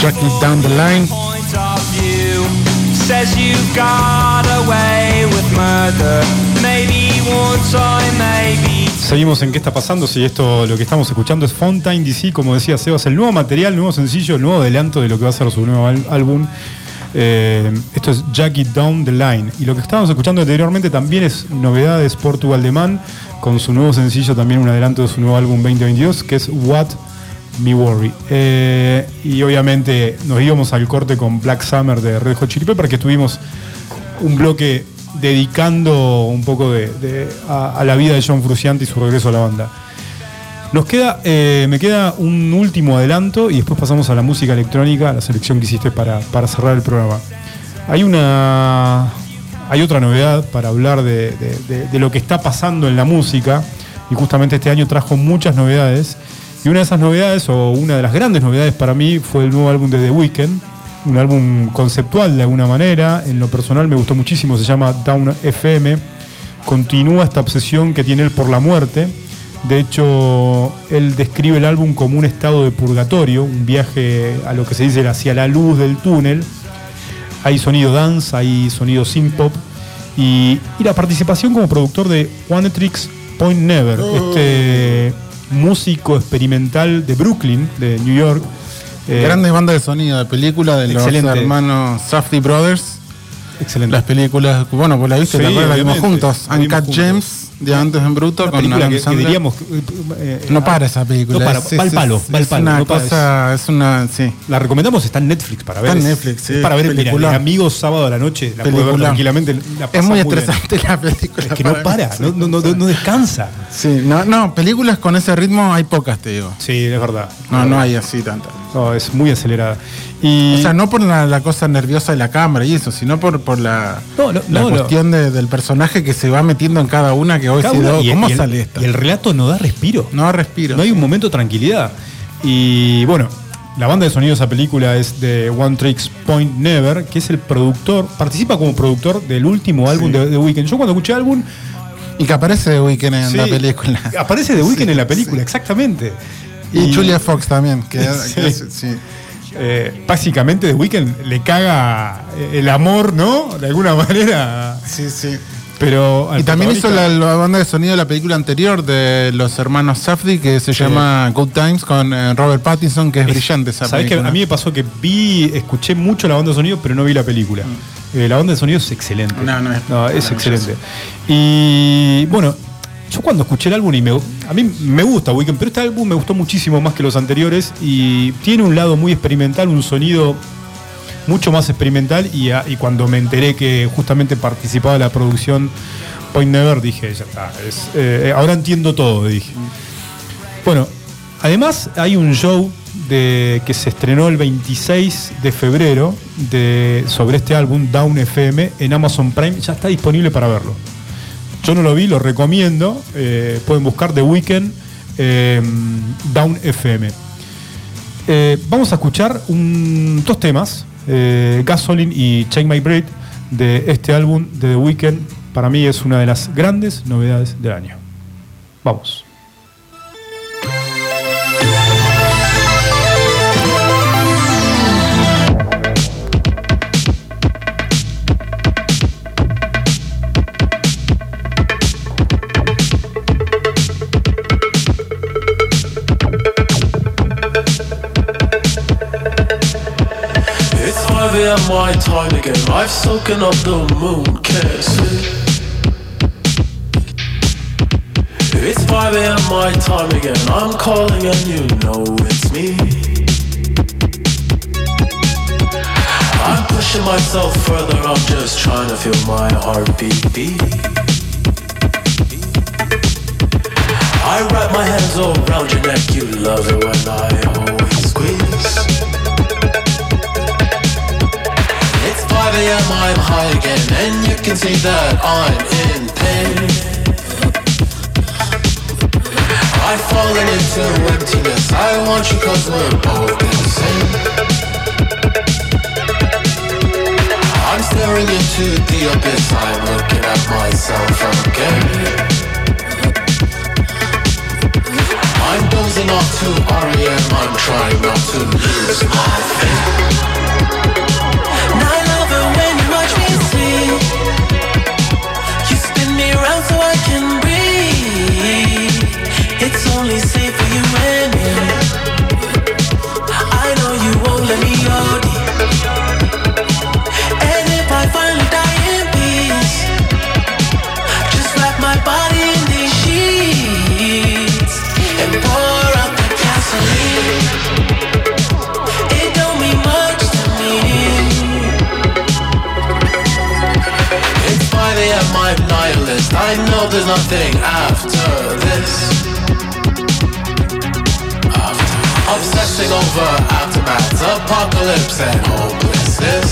[SPEAKER 1] Track it down the line.
[SPEAKER 9] Says you got away with murder. Maybe one time, maybe
[SPEAKER 2] Seguimos en qué está pasando. Si esto lo que estamos escuchando es Fontaine DC, como decía Sebas, el nuevo material, el nuevo sencillo, el nuevo adelanto de lo que va a ser su nuevo álbum. Eh, esto es Jack It Down the Line. Y lo que estábamos escuchando anteriormente también es novedades Portugal de Man, con su nuevo sencillo, también un adelanto de su nuevo álbum 2022, que es What Me Worry. Eh, y obviamente nos íbamos al corte con Black Summer de Red Hot Chili Pepper, que tuvimos un bloque dedicando un poco de, a, la vida de John Frusciante y su regreso a la banda. Nos queda, eh, me queda un último adelanto y después pasamos a la música electrónica, a la selección que hiciste para, para cerrar el programa. Hay una. Hay otra novedad para hablar de- de lo que está pasando en la música. Y justamente este año trajo muchas novedades. Y una de esas novedades, o una de las grandes novedades para mí, fue el nuevo álbum de The Weeknd. Un álbum conceptual de alguna manera. En lo personal me gustó muchísimo, se llama Down FM. Continúa esta obsesión que tiene él por la muerte. De hecho, él describe el álbum como un estado de purgatorio, un viaje a lo que se dice hacia la luz del túnel. Hay sonido dance, hay sonido synth pop y, y la participación como productor de One Tricks Point Never, este músico experimental de Brooklyn, de New York. Eh,
[SPEAKER 1] Grandes bandas de sonido de película de
[SPEAKER 2] Excelente.
[SPEAKER 1] los hermanos Safdie Brothers.
[SPEAKER 2] Excelente.
[SPEAKER 1] Las películas, bueno, pues la viste,
[SPEAKER 2] Sí.
[SPEAKER 1] La vimos juntos. Uncut
[SPEAKER 2] juntos.
[SPEAKER 1] Diamantes en Bruto.
[SPEAKER 2] Una
[SPEAKER 1] con
[SPEAKER 2] película
[SPEAKER 1] Adam
[SPEAKER 2] que, diríamos. eh, eh,
[SPEAKER 1] No para esa película.
[SPEAKER 2] No para,
[SPEAKER 1] es-
[SPEAKER 2] va al
[SPEAKER 1] es-
[SPEAKER 2] palo,
[SPEAKER 1] es-
[SPEAKER 2] va al
[SPEAKER 1] es
[SPEAKER 2] palo.
[SPEAKER 1] una
[SPEAKER 2] no es-
[SPEAKER 1] una, sí.
[SPEAKER 2] La recomendamos, está en Netflix para ver.
[SPEAKER 1] Está en Netflix, sí,
[SPEAKER 2] es para ver, mira,
[SPEAKER 1] peliculón.
[SPEAKER 2] el amigo sábado a la noche, la puede ver tranquilamente. la
[SPEAKER 1] Es muy estresante la película.
[SPEAKER 2] Es que no para, no, no, no, no descansa.
[SPEAKER 1] Sí, no, no, películas con ese ritmo hay pocas, te digo.
[SPEAKER 2] Sí, es verdad.
[SPEAKER 1] No, no hay así tantas.
[SPEAKER 2] No, es muy acelerada. Y,
[SPEAKER 1] O sea, no por la, la cosa nerviosa de la cámara y eso, sino por, por la, la cuestión de- del personaje que se va metiendo en cada una que oh,
[SPEAKER 2] y-
[SPEAKER 1] ¿cómo
[SPEAKER 2] y el-
[SPEAKER 1] sale esta?
[SPEAKER 2] Y el relato no da respiro.
[SPEAKER 1] No respiro.
[SPEAKER 2] No hay un momento de tranquilidad. Y bueno, la banda de sonido de esa película es de One Tricks Point Never, que es el productor, participa como productor del último álbum de The Weeknd. Yo cuando escuché el álbum.
[SPEAKER 1] Y que aparece The Weeknd en
[SPEAKER 2] sí,
[SPEAKER 1] la película.
[SPEAKER 2] Aparece The Weeknd
[SPEAKER 1] Sí,
[SPEAKER 2] en la película, exactamente.
[SPEAKER 1] Y, Julia Fox también. Que,
[SPEAKER 2] sí. eh, básicamente The Weeknd le caga el amor, ¿no? De alguna manera.
[SPEAKER 1] Sí, sí.
[SPEAKER 2] Pero
[SPEAKER 1] Y también hizo la, banda de sonido de la película anterior de los hermanos Safdie que se llama Good Times con eh, Robert Pattinson, que es, brillante esa
[SPEAKER 2] ¿Sabés que
[SPEAKER 1] película.
[SPEAKER 2] a mí me pasó que vi, escuché mucho la banda de sonido, pero no vi la película? Eh, la banda de sonido es excelente.
[SPEAKER 1] Mm. No, no, es
[SPEAKER 2] es
[SPEAKER 1] maravilloso.
[SPEAKER 2] excelente. Y bueno, yo cuando escuché el álbum y me, a mí me gusta Weekend, pero este álbum me gustó muchísimo más que los anteriores y tiene un lado muy experimental, un sonido mucho más experimental y, cuando me enteré que justamente participaba de la producción Point Never dije, ya está, es, eh, ahora entiendo todo, dije. Bueno, además hay un show de, que se estrenó el 26 de febrero de, sobre este álbum, Down FM, en Amazon Prime. Ya está disponible para verlo. Yo no lo vi, lo recomiendo. eh, pueden buscar The Weeknd eh, Down FM. Eh, vamos a escuchar un- dos temas, eh, Gasoline y Change My Breath, de este álbum de The Weeknd. Para mí es una de las grandes novedades del año. Vamos.
[SPEAKER 3] 5 a.m. my time again. I've soaking up the moon, can't sleep. It's 5 a.m. my time again. I'm calling and you know it's me. I'm pushing myself further. I'm just trying to feel my heartbeat beat. I wrap my hands around your neck. You love it when I always squeeze. 5 a.m. I'm high again, and you can see that I'm in pain. I've fallen into emptiness. I want you cause we're both insane. I'm staring into the abyss. I'm looking at myself again. I'm dozing off to REM. I'm trying not to lose my faith.
[SPEAKER 5] I know
[SPEAKER 3] there's nothing after this. After. Obsessing over aftermaths, apocalypse, and hopelessness.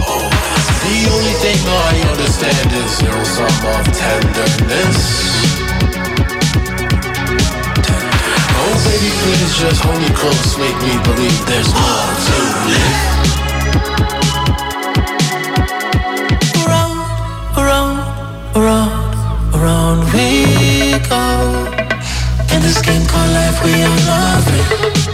[SPEAKER 3] Hopeless. The only thing I understand is your sum of tenderness. Oh baby, please just hold me close, make me believe there's more to live.
[SPEAKER 5] me, you loving.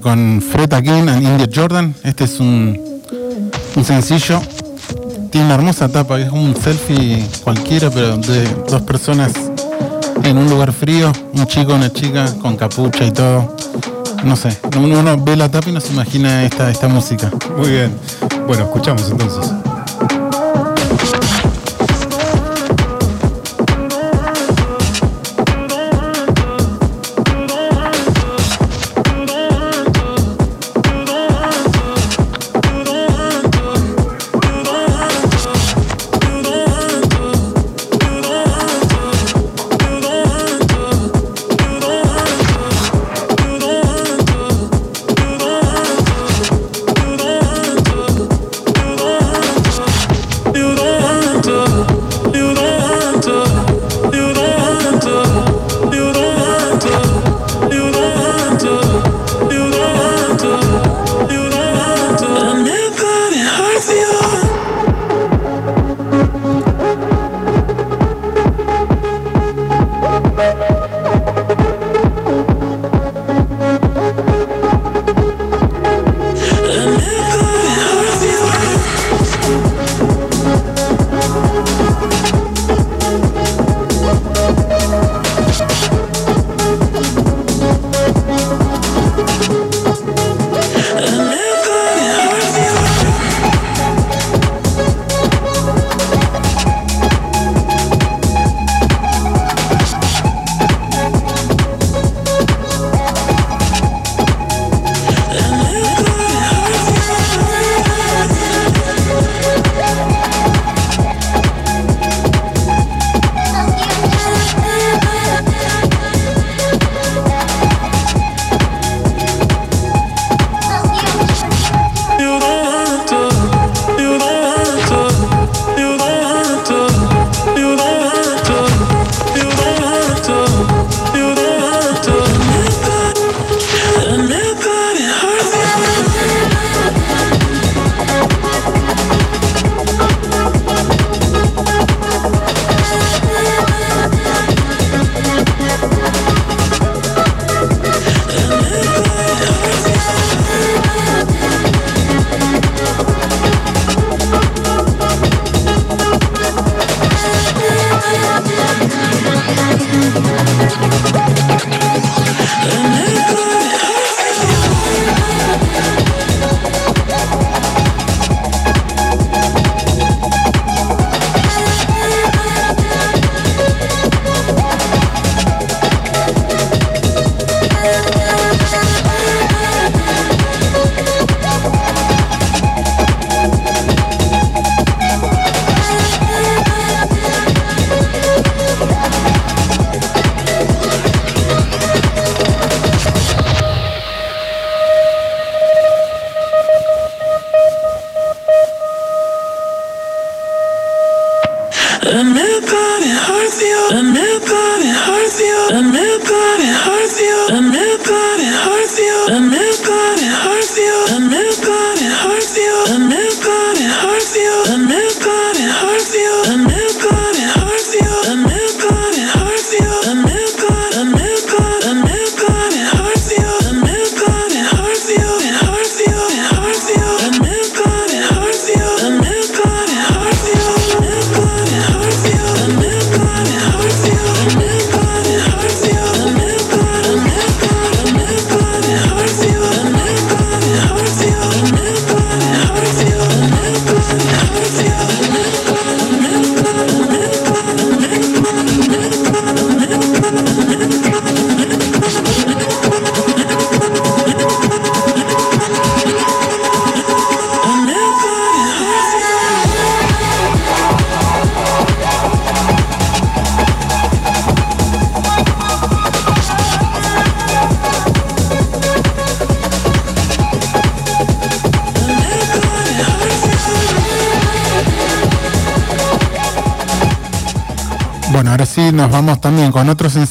[SPEAKER 1] Con Fred Again and India Jordan. Este es un, un sencillo. Tiene una hermosa tapa, es un selfie cualquiera, pero de dos personas en un lugar frío, un chico, una chica, con capucha y todo. No sé, uno, uno ve la tapa y no se imagina esta, esta música.
[SPEAKER 2] Muy bien. Bueno, escuchamos entonces.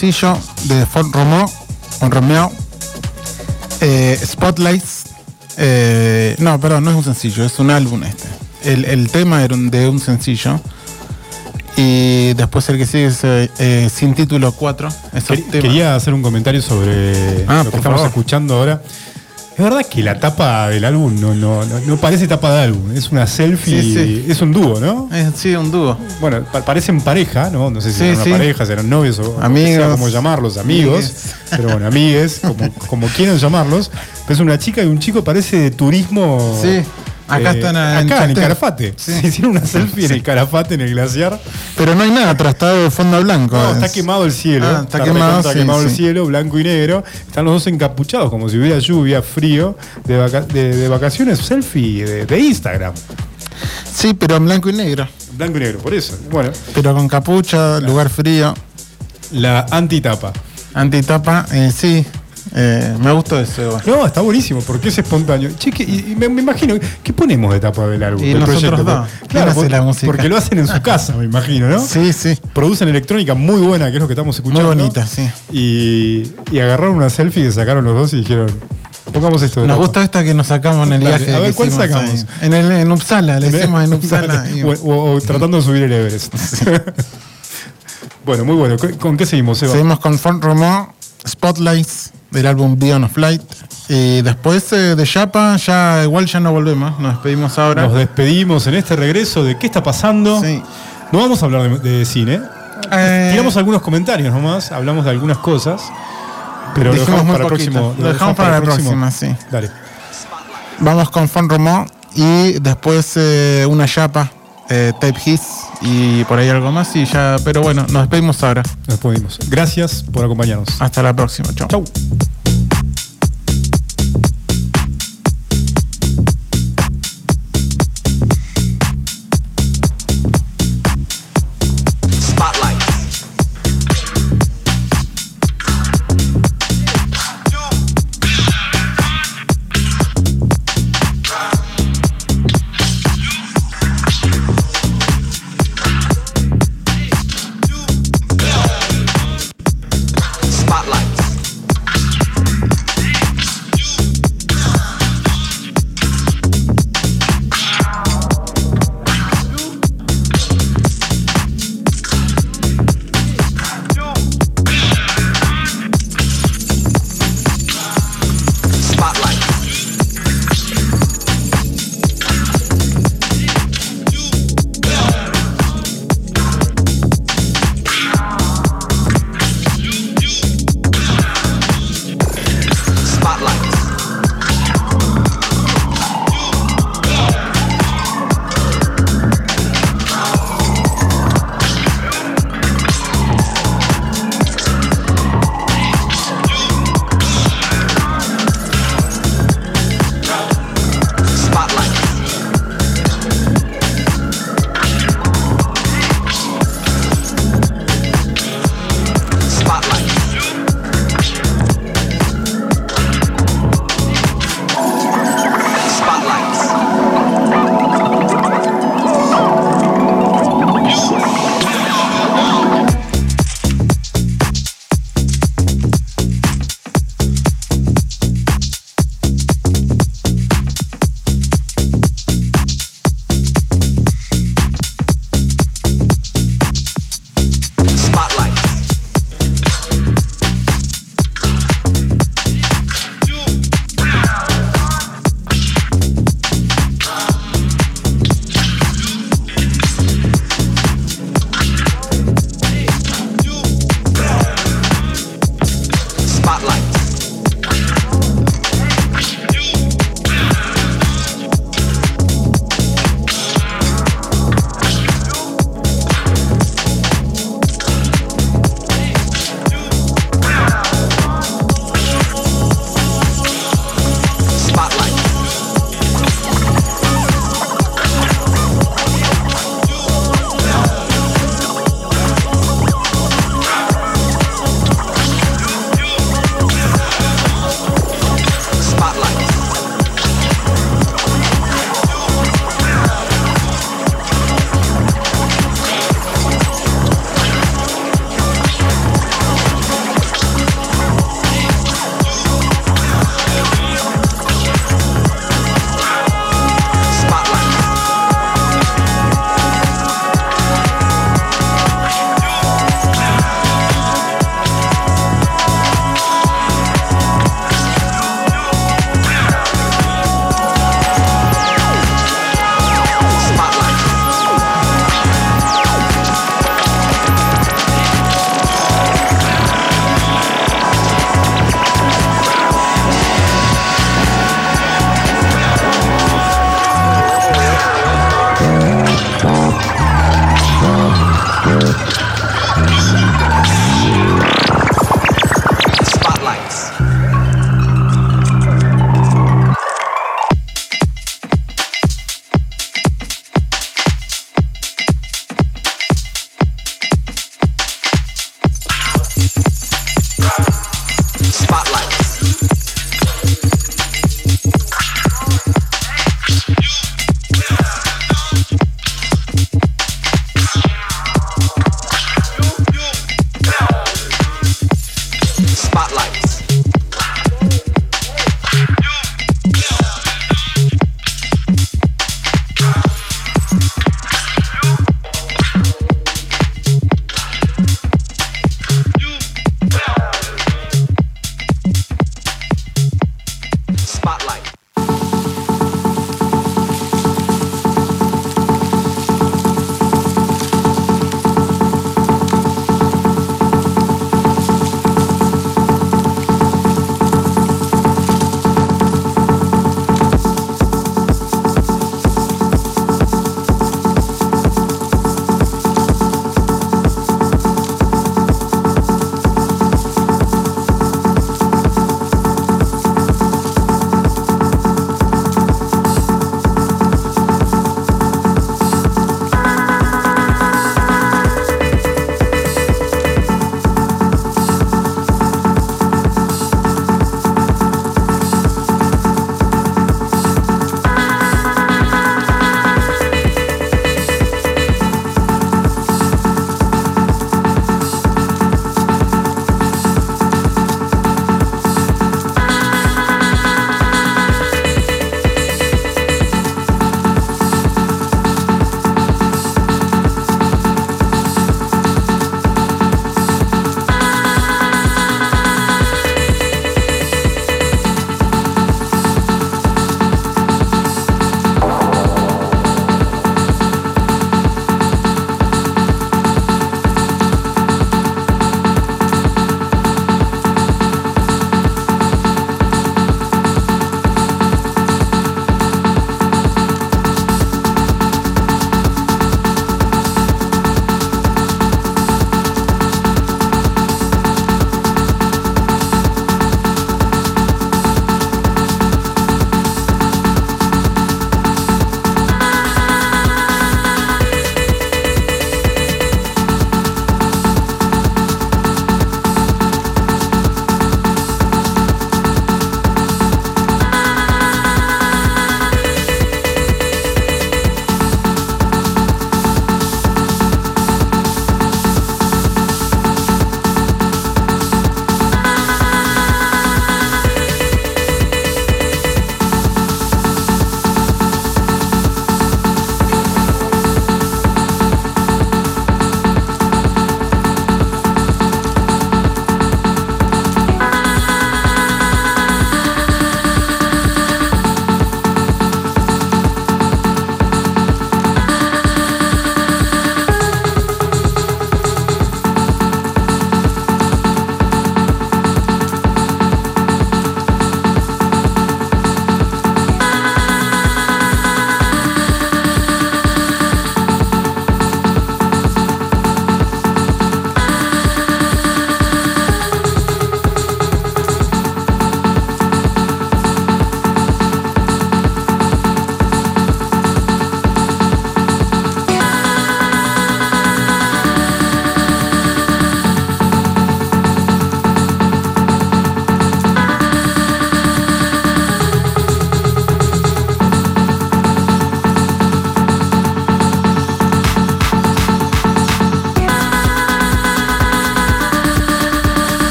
[SPEAKER 1] Sencillo de Fort Romeo, con Romeo, eh, Spotlights. Eh, no, perdón, no es un sencillo, es un álbum este. El, tema era de un sencillo. Y después el que sigue es eh, Sin Título 4.
[SPEAKER 2] Quería hacer un comentario sobre ah, lo que estamos escuchando ahora. Es verdad que la tapa del álbum no, no, no, parece tapa de álbum, es una selfie, es un dúo, ¿no?
[SPEAKER 1] sí, un dúo.
[SPEAKER 2] Bueno, parecen pareja, ¿no? No sé si eran una pareja, si eran novios o amigos. como llamarlos, amigos, pero bueno, amigues, como, como quieran llamarlos. Pero es una chica y un chico, parece de turismo.
[SPEAKER 1] Sí. Acá están en,
[SPEAKER 2] acá, en el Carafate. Se hicieron una selfie en el Carafate, en el glaciar.
[SPEAKER 1] Pero no hay nada atrás, está de fondo blanco.
[SPEAKER 2] No, está quemado el cielo. Ah, está, quemado, está quemado el cielo, blanco y negro. Están los dos encapuchados, como si hubiera lluvia, frío, de, vacaciones, selfie de, Instagram.
[SPEAKER 1] Sí, pero en blanco y negro.
[SPEAKER 2] Blanco y negro, por eso. Bueno.
[SPEAKER 1] Pero con capucha, lugar frío.
[SPEAKER 2] La antitapa.
[SPEAKER 1] Antitapa, eh, sí. Eh, me gustó eso.
[SPEAKER 2] No, está buenísimo, porque es espontáneo. Che, y, me, imagino, ¿qué ponemos de tapa del álbum?
[SPEAKER 1] Y nosotros dos.
[SPEAKER 2] Claro, porque, la música? porque lo hacen en su casa, me imagino, ¿no?
[SPEAKER 1] Sí, sí.
[SPEAKER 2] Producen electrónica muy buena, que es lo que estamos escuchando.
[SPEAKER 1] Muy bonita, sí.
[SPEAKER 2] Y, y agarraron una selfie que sacaron los dos y dijeron, Pongamos esto.
[SPEAKER 1] De nos gusta esta que nos sacamos en el viaje.
[SPEAKER 2] A ver, ¿cuál sacamos?
[SPEAKER 1] En, el, en Uppsala, le hicimos en Uppsala.
[SPEAKER 2] o, tratando de subir el Everest. bueno, muy bueno. ¿Con qué seguimos, Seba?
[SPEAKER 1] Seguimos con Font Romo, Spotlights del álbum Beyond of Flight. Y después eh, de Chapa, ya igual ya no volvemos, nos despedimos ahora.
[SPEAKER 2] Nos despedimos en este regreso de qué está pasando. Sí. No vamos a hablar de, cine. Eh, Tiramos algunos comentarios nomás, hablamos de algunas cosas. Pero lo dejamos, para, el próximo,
[SPEAKER 1] lo dejamos para, la próxima, sí. Dale. Vamos con Fon Romo y después eh, una chapa, Tape His y por ahí algo más y ya, pero bueno, nos despedimos ahora.
[SPEAKER 2] Nos despedimos. Gracias por acompañarnos.
[SPEAKER 1] Hasta la próxima. Chao. Chau.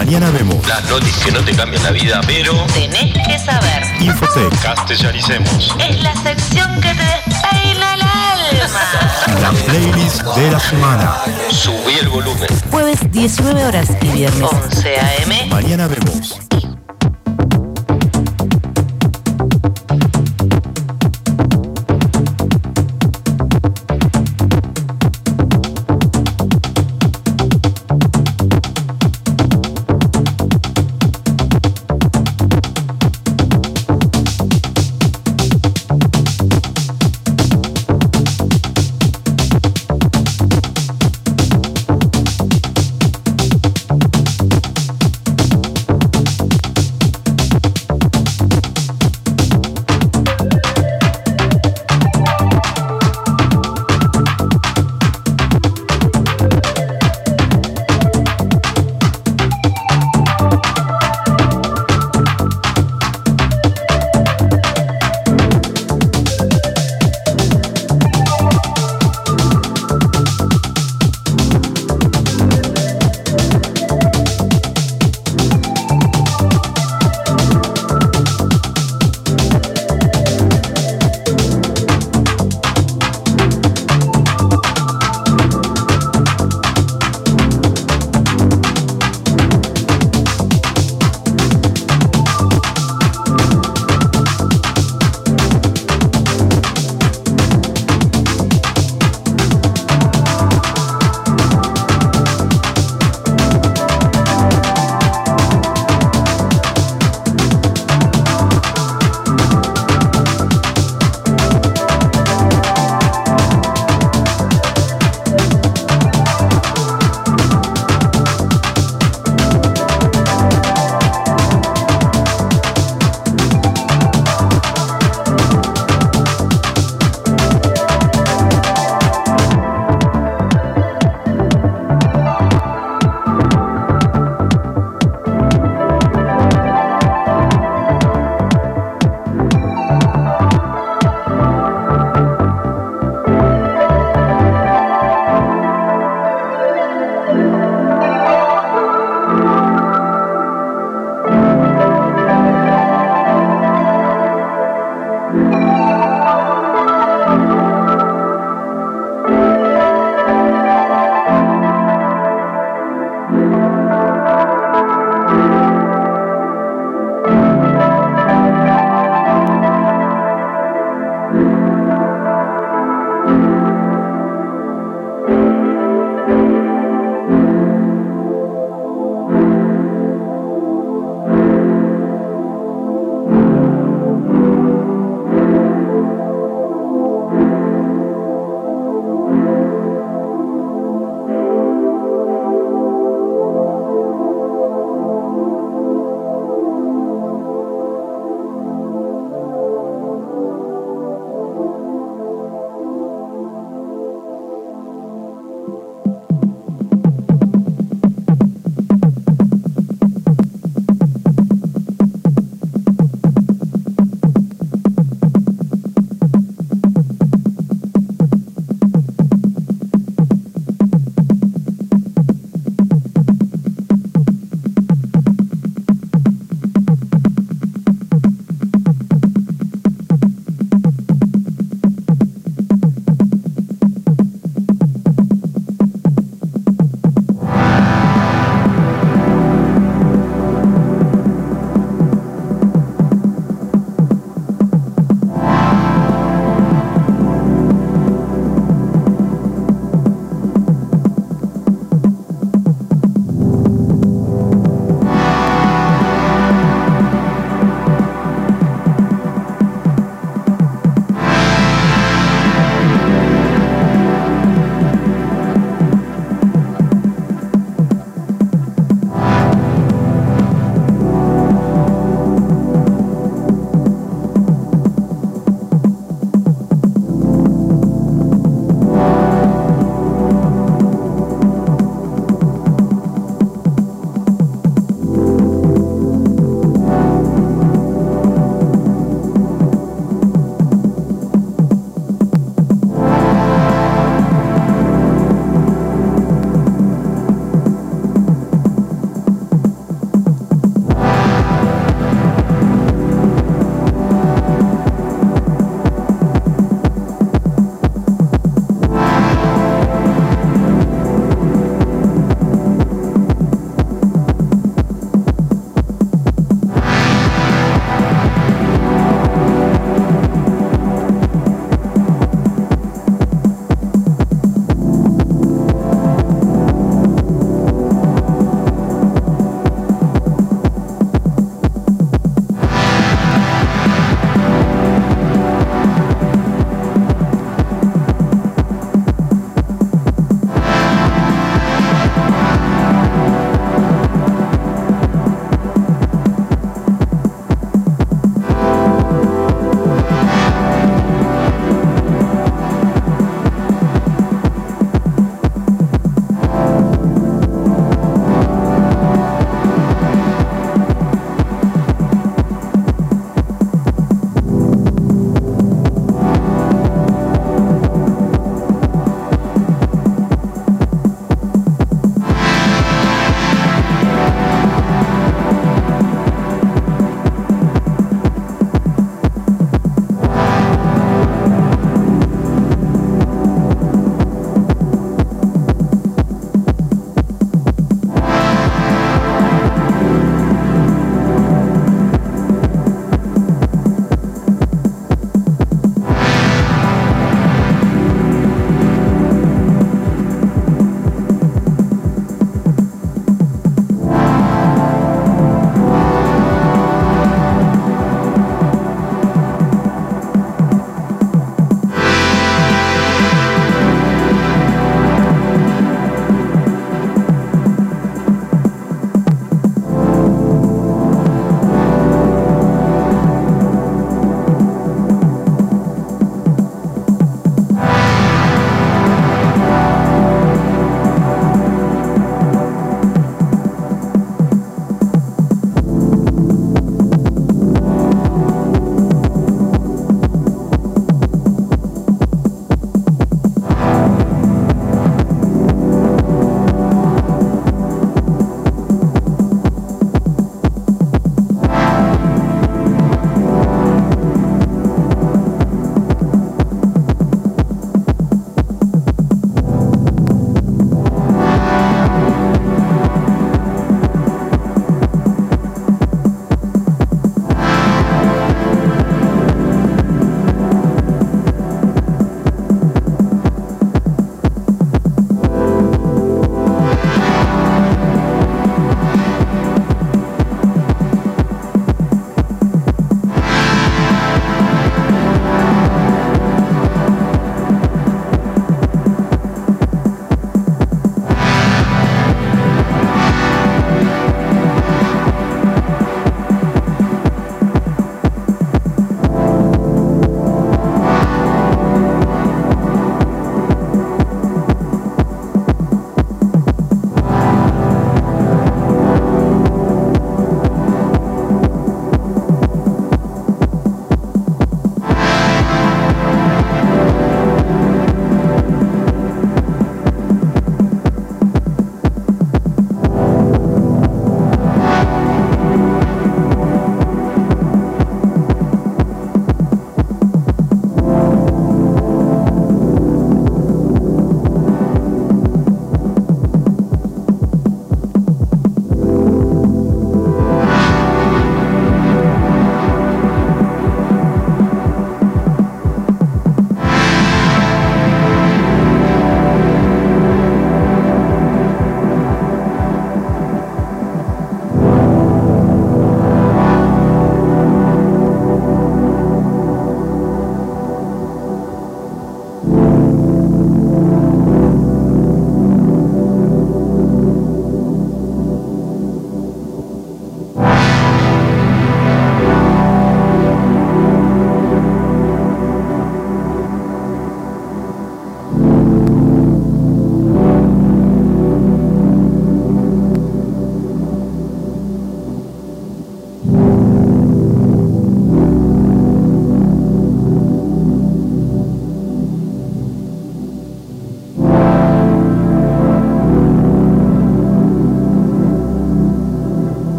[SPEAKER 10] Mañana Vemos.
[SPEAKER 11] Las noticias que no te cambian la vida, pero
[SPEAKER 12] tenés que saber.
[SPEAKER 10] Infotec. Castellanicemos.
[SPEAKER 12] Es la sección que te despeina el alma.
[SPEAKER 10] La playlist de la semana.
[SPEAKER 11] Subí el volumen.
[SPEAKER 12] Jueves 19 horas y viernes 11 a.m.
[SPEAKER 10] Mañana vemos.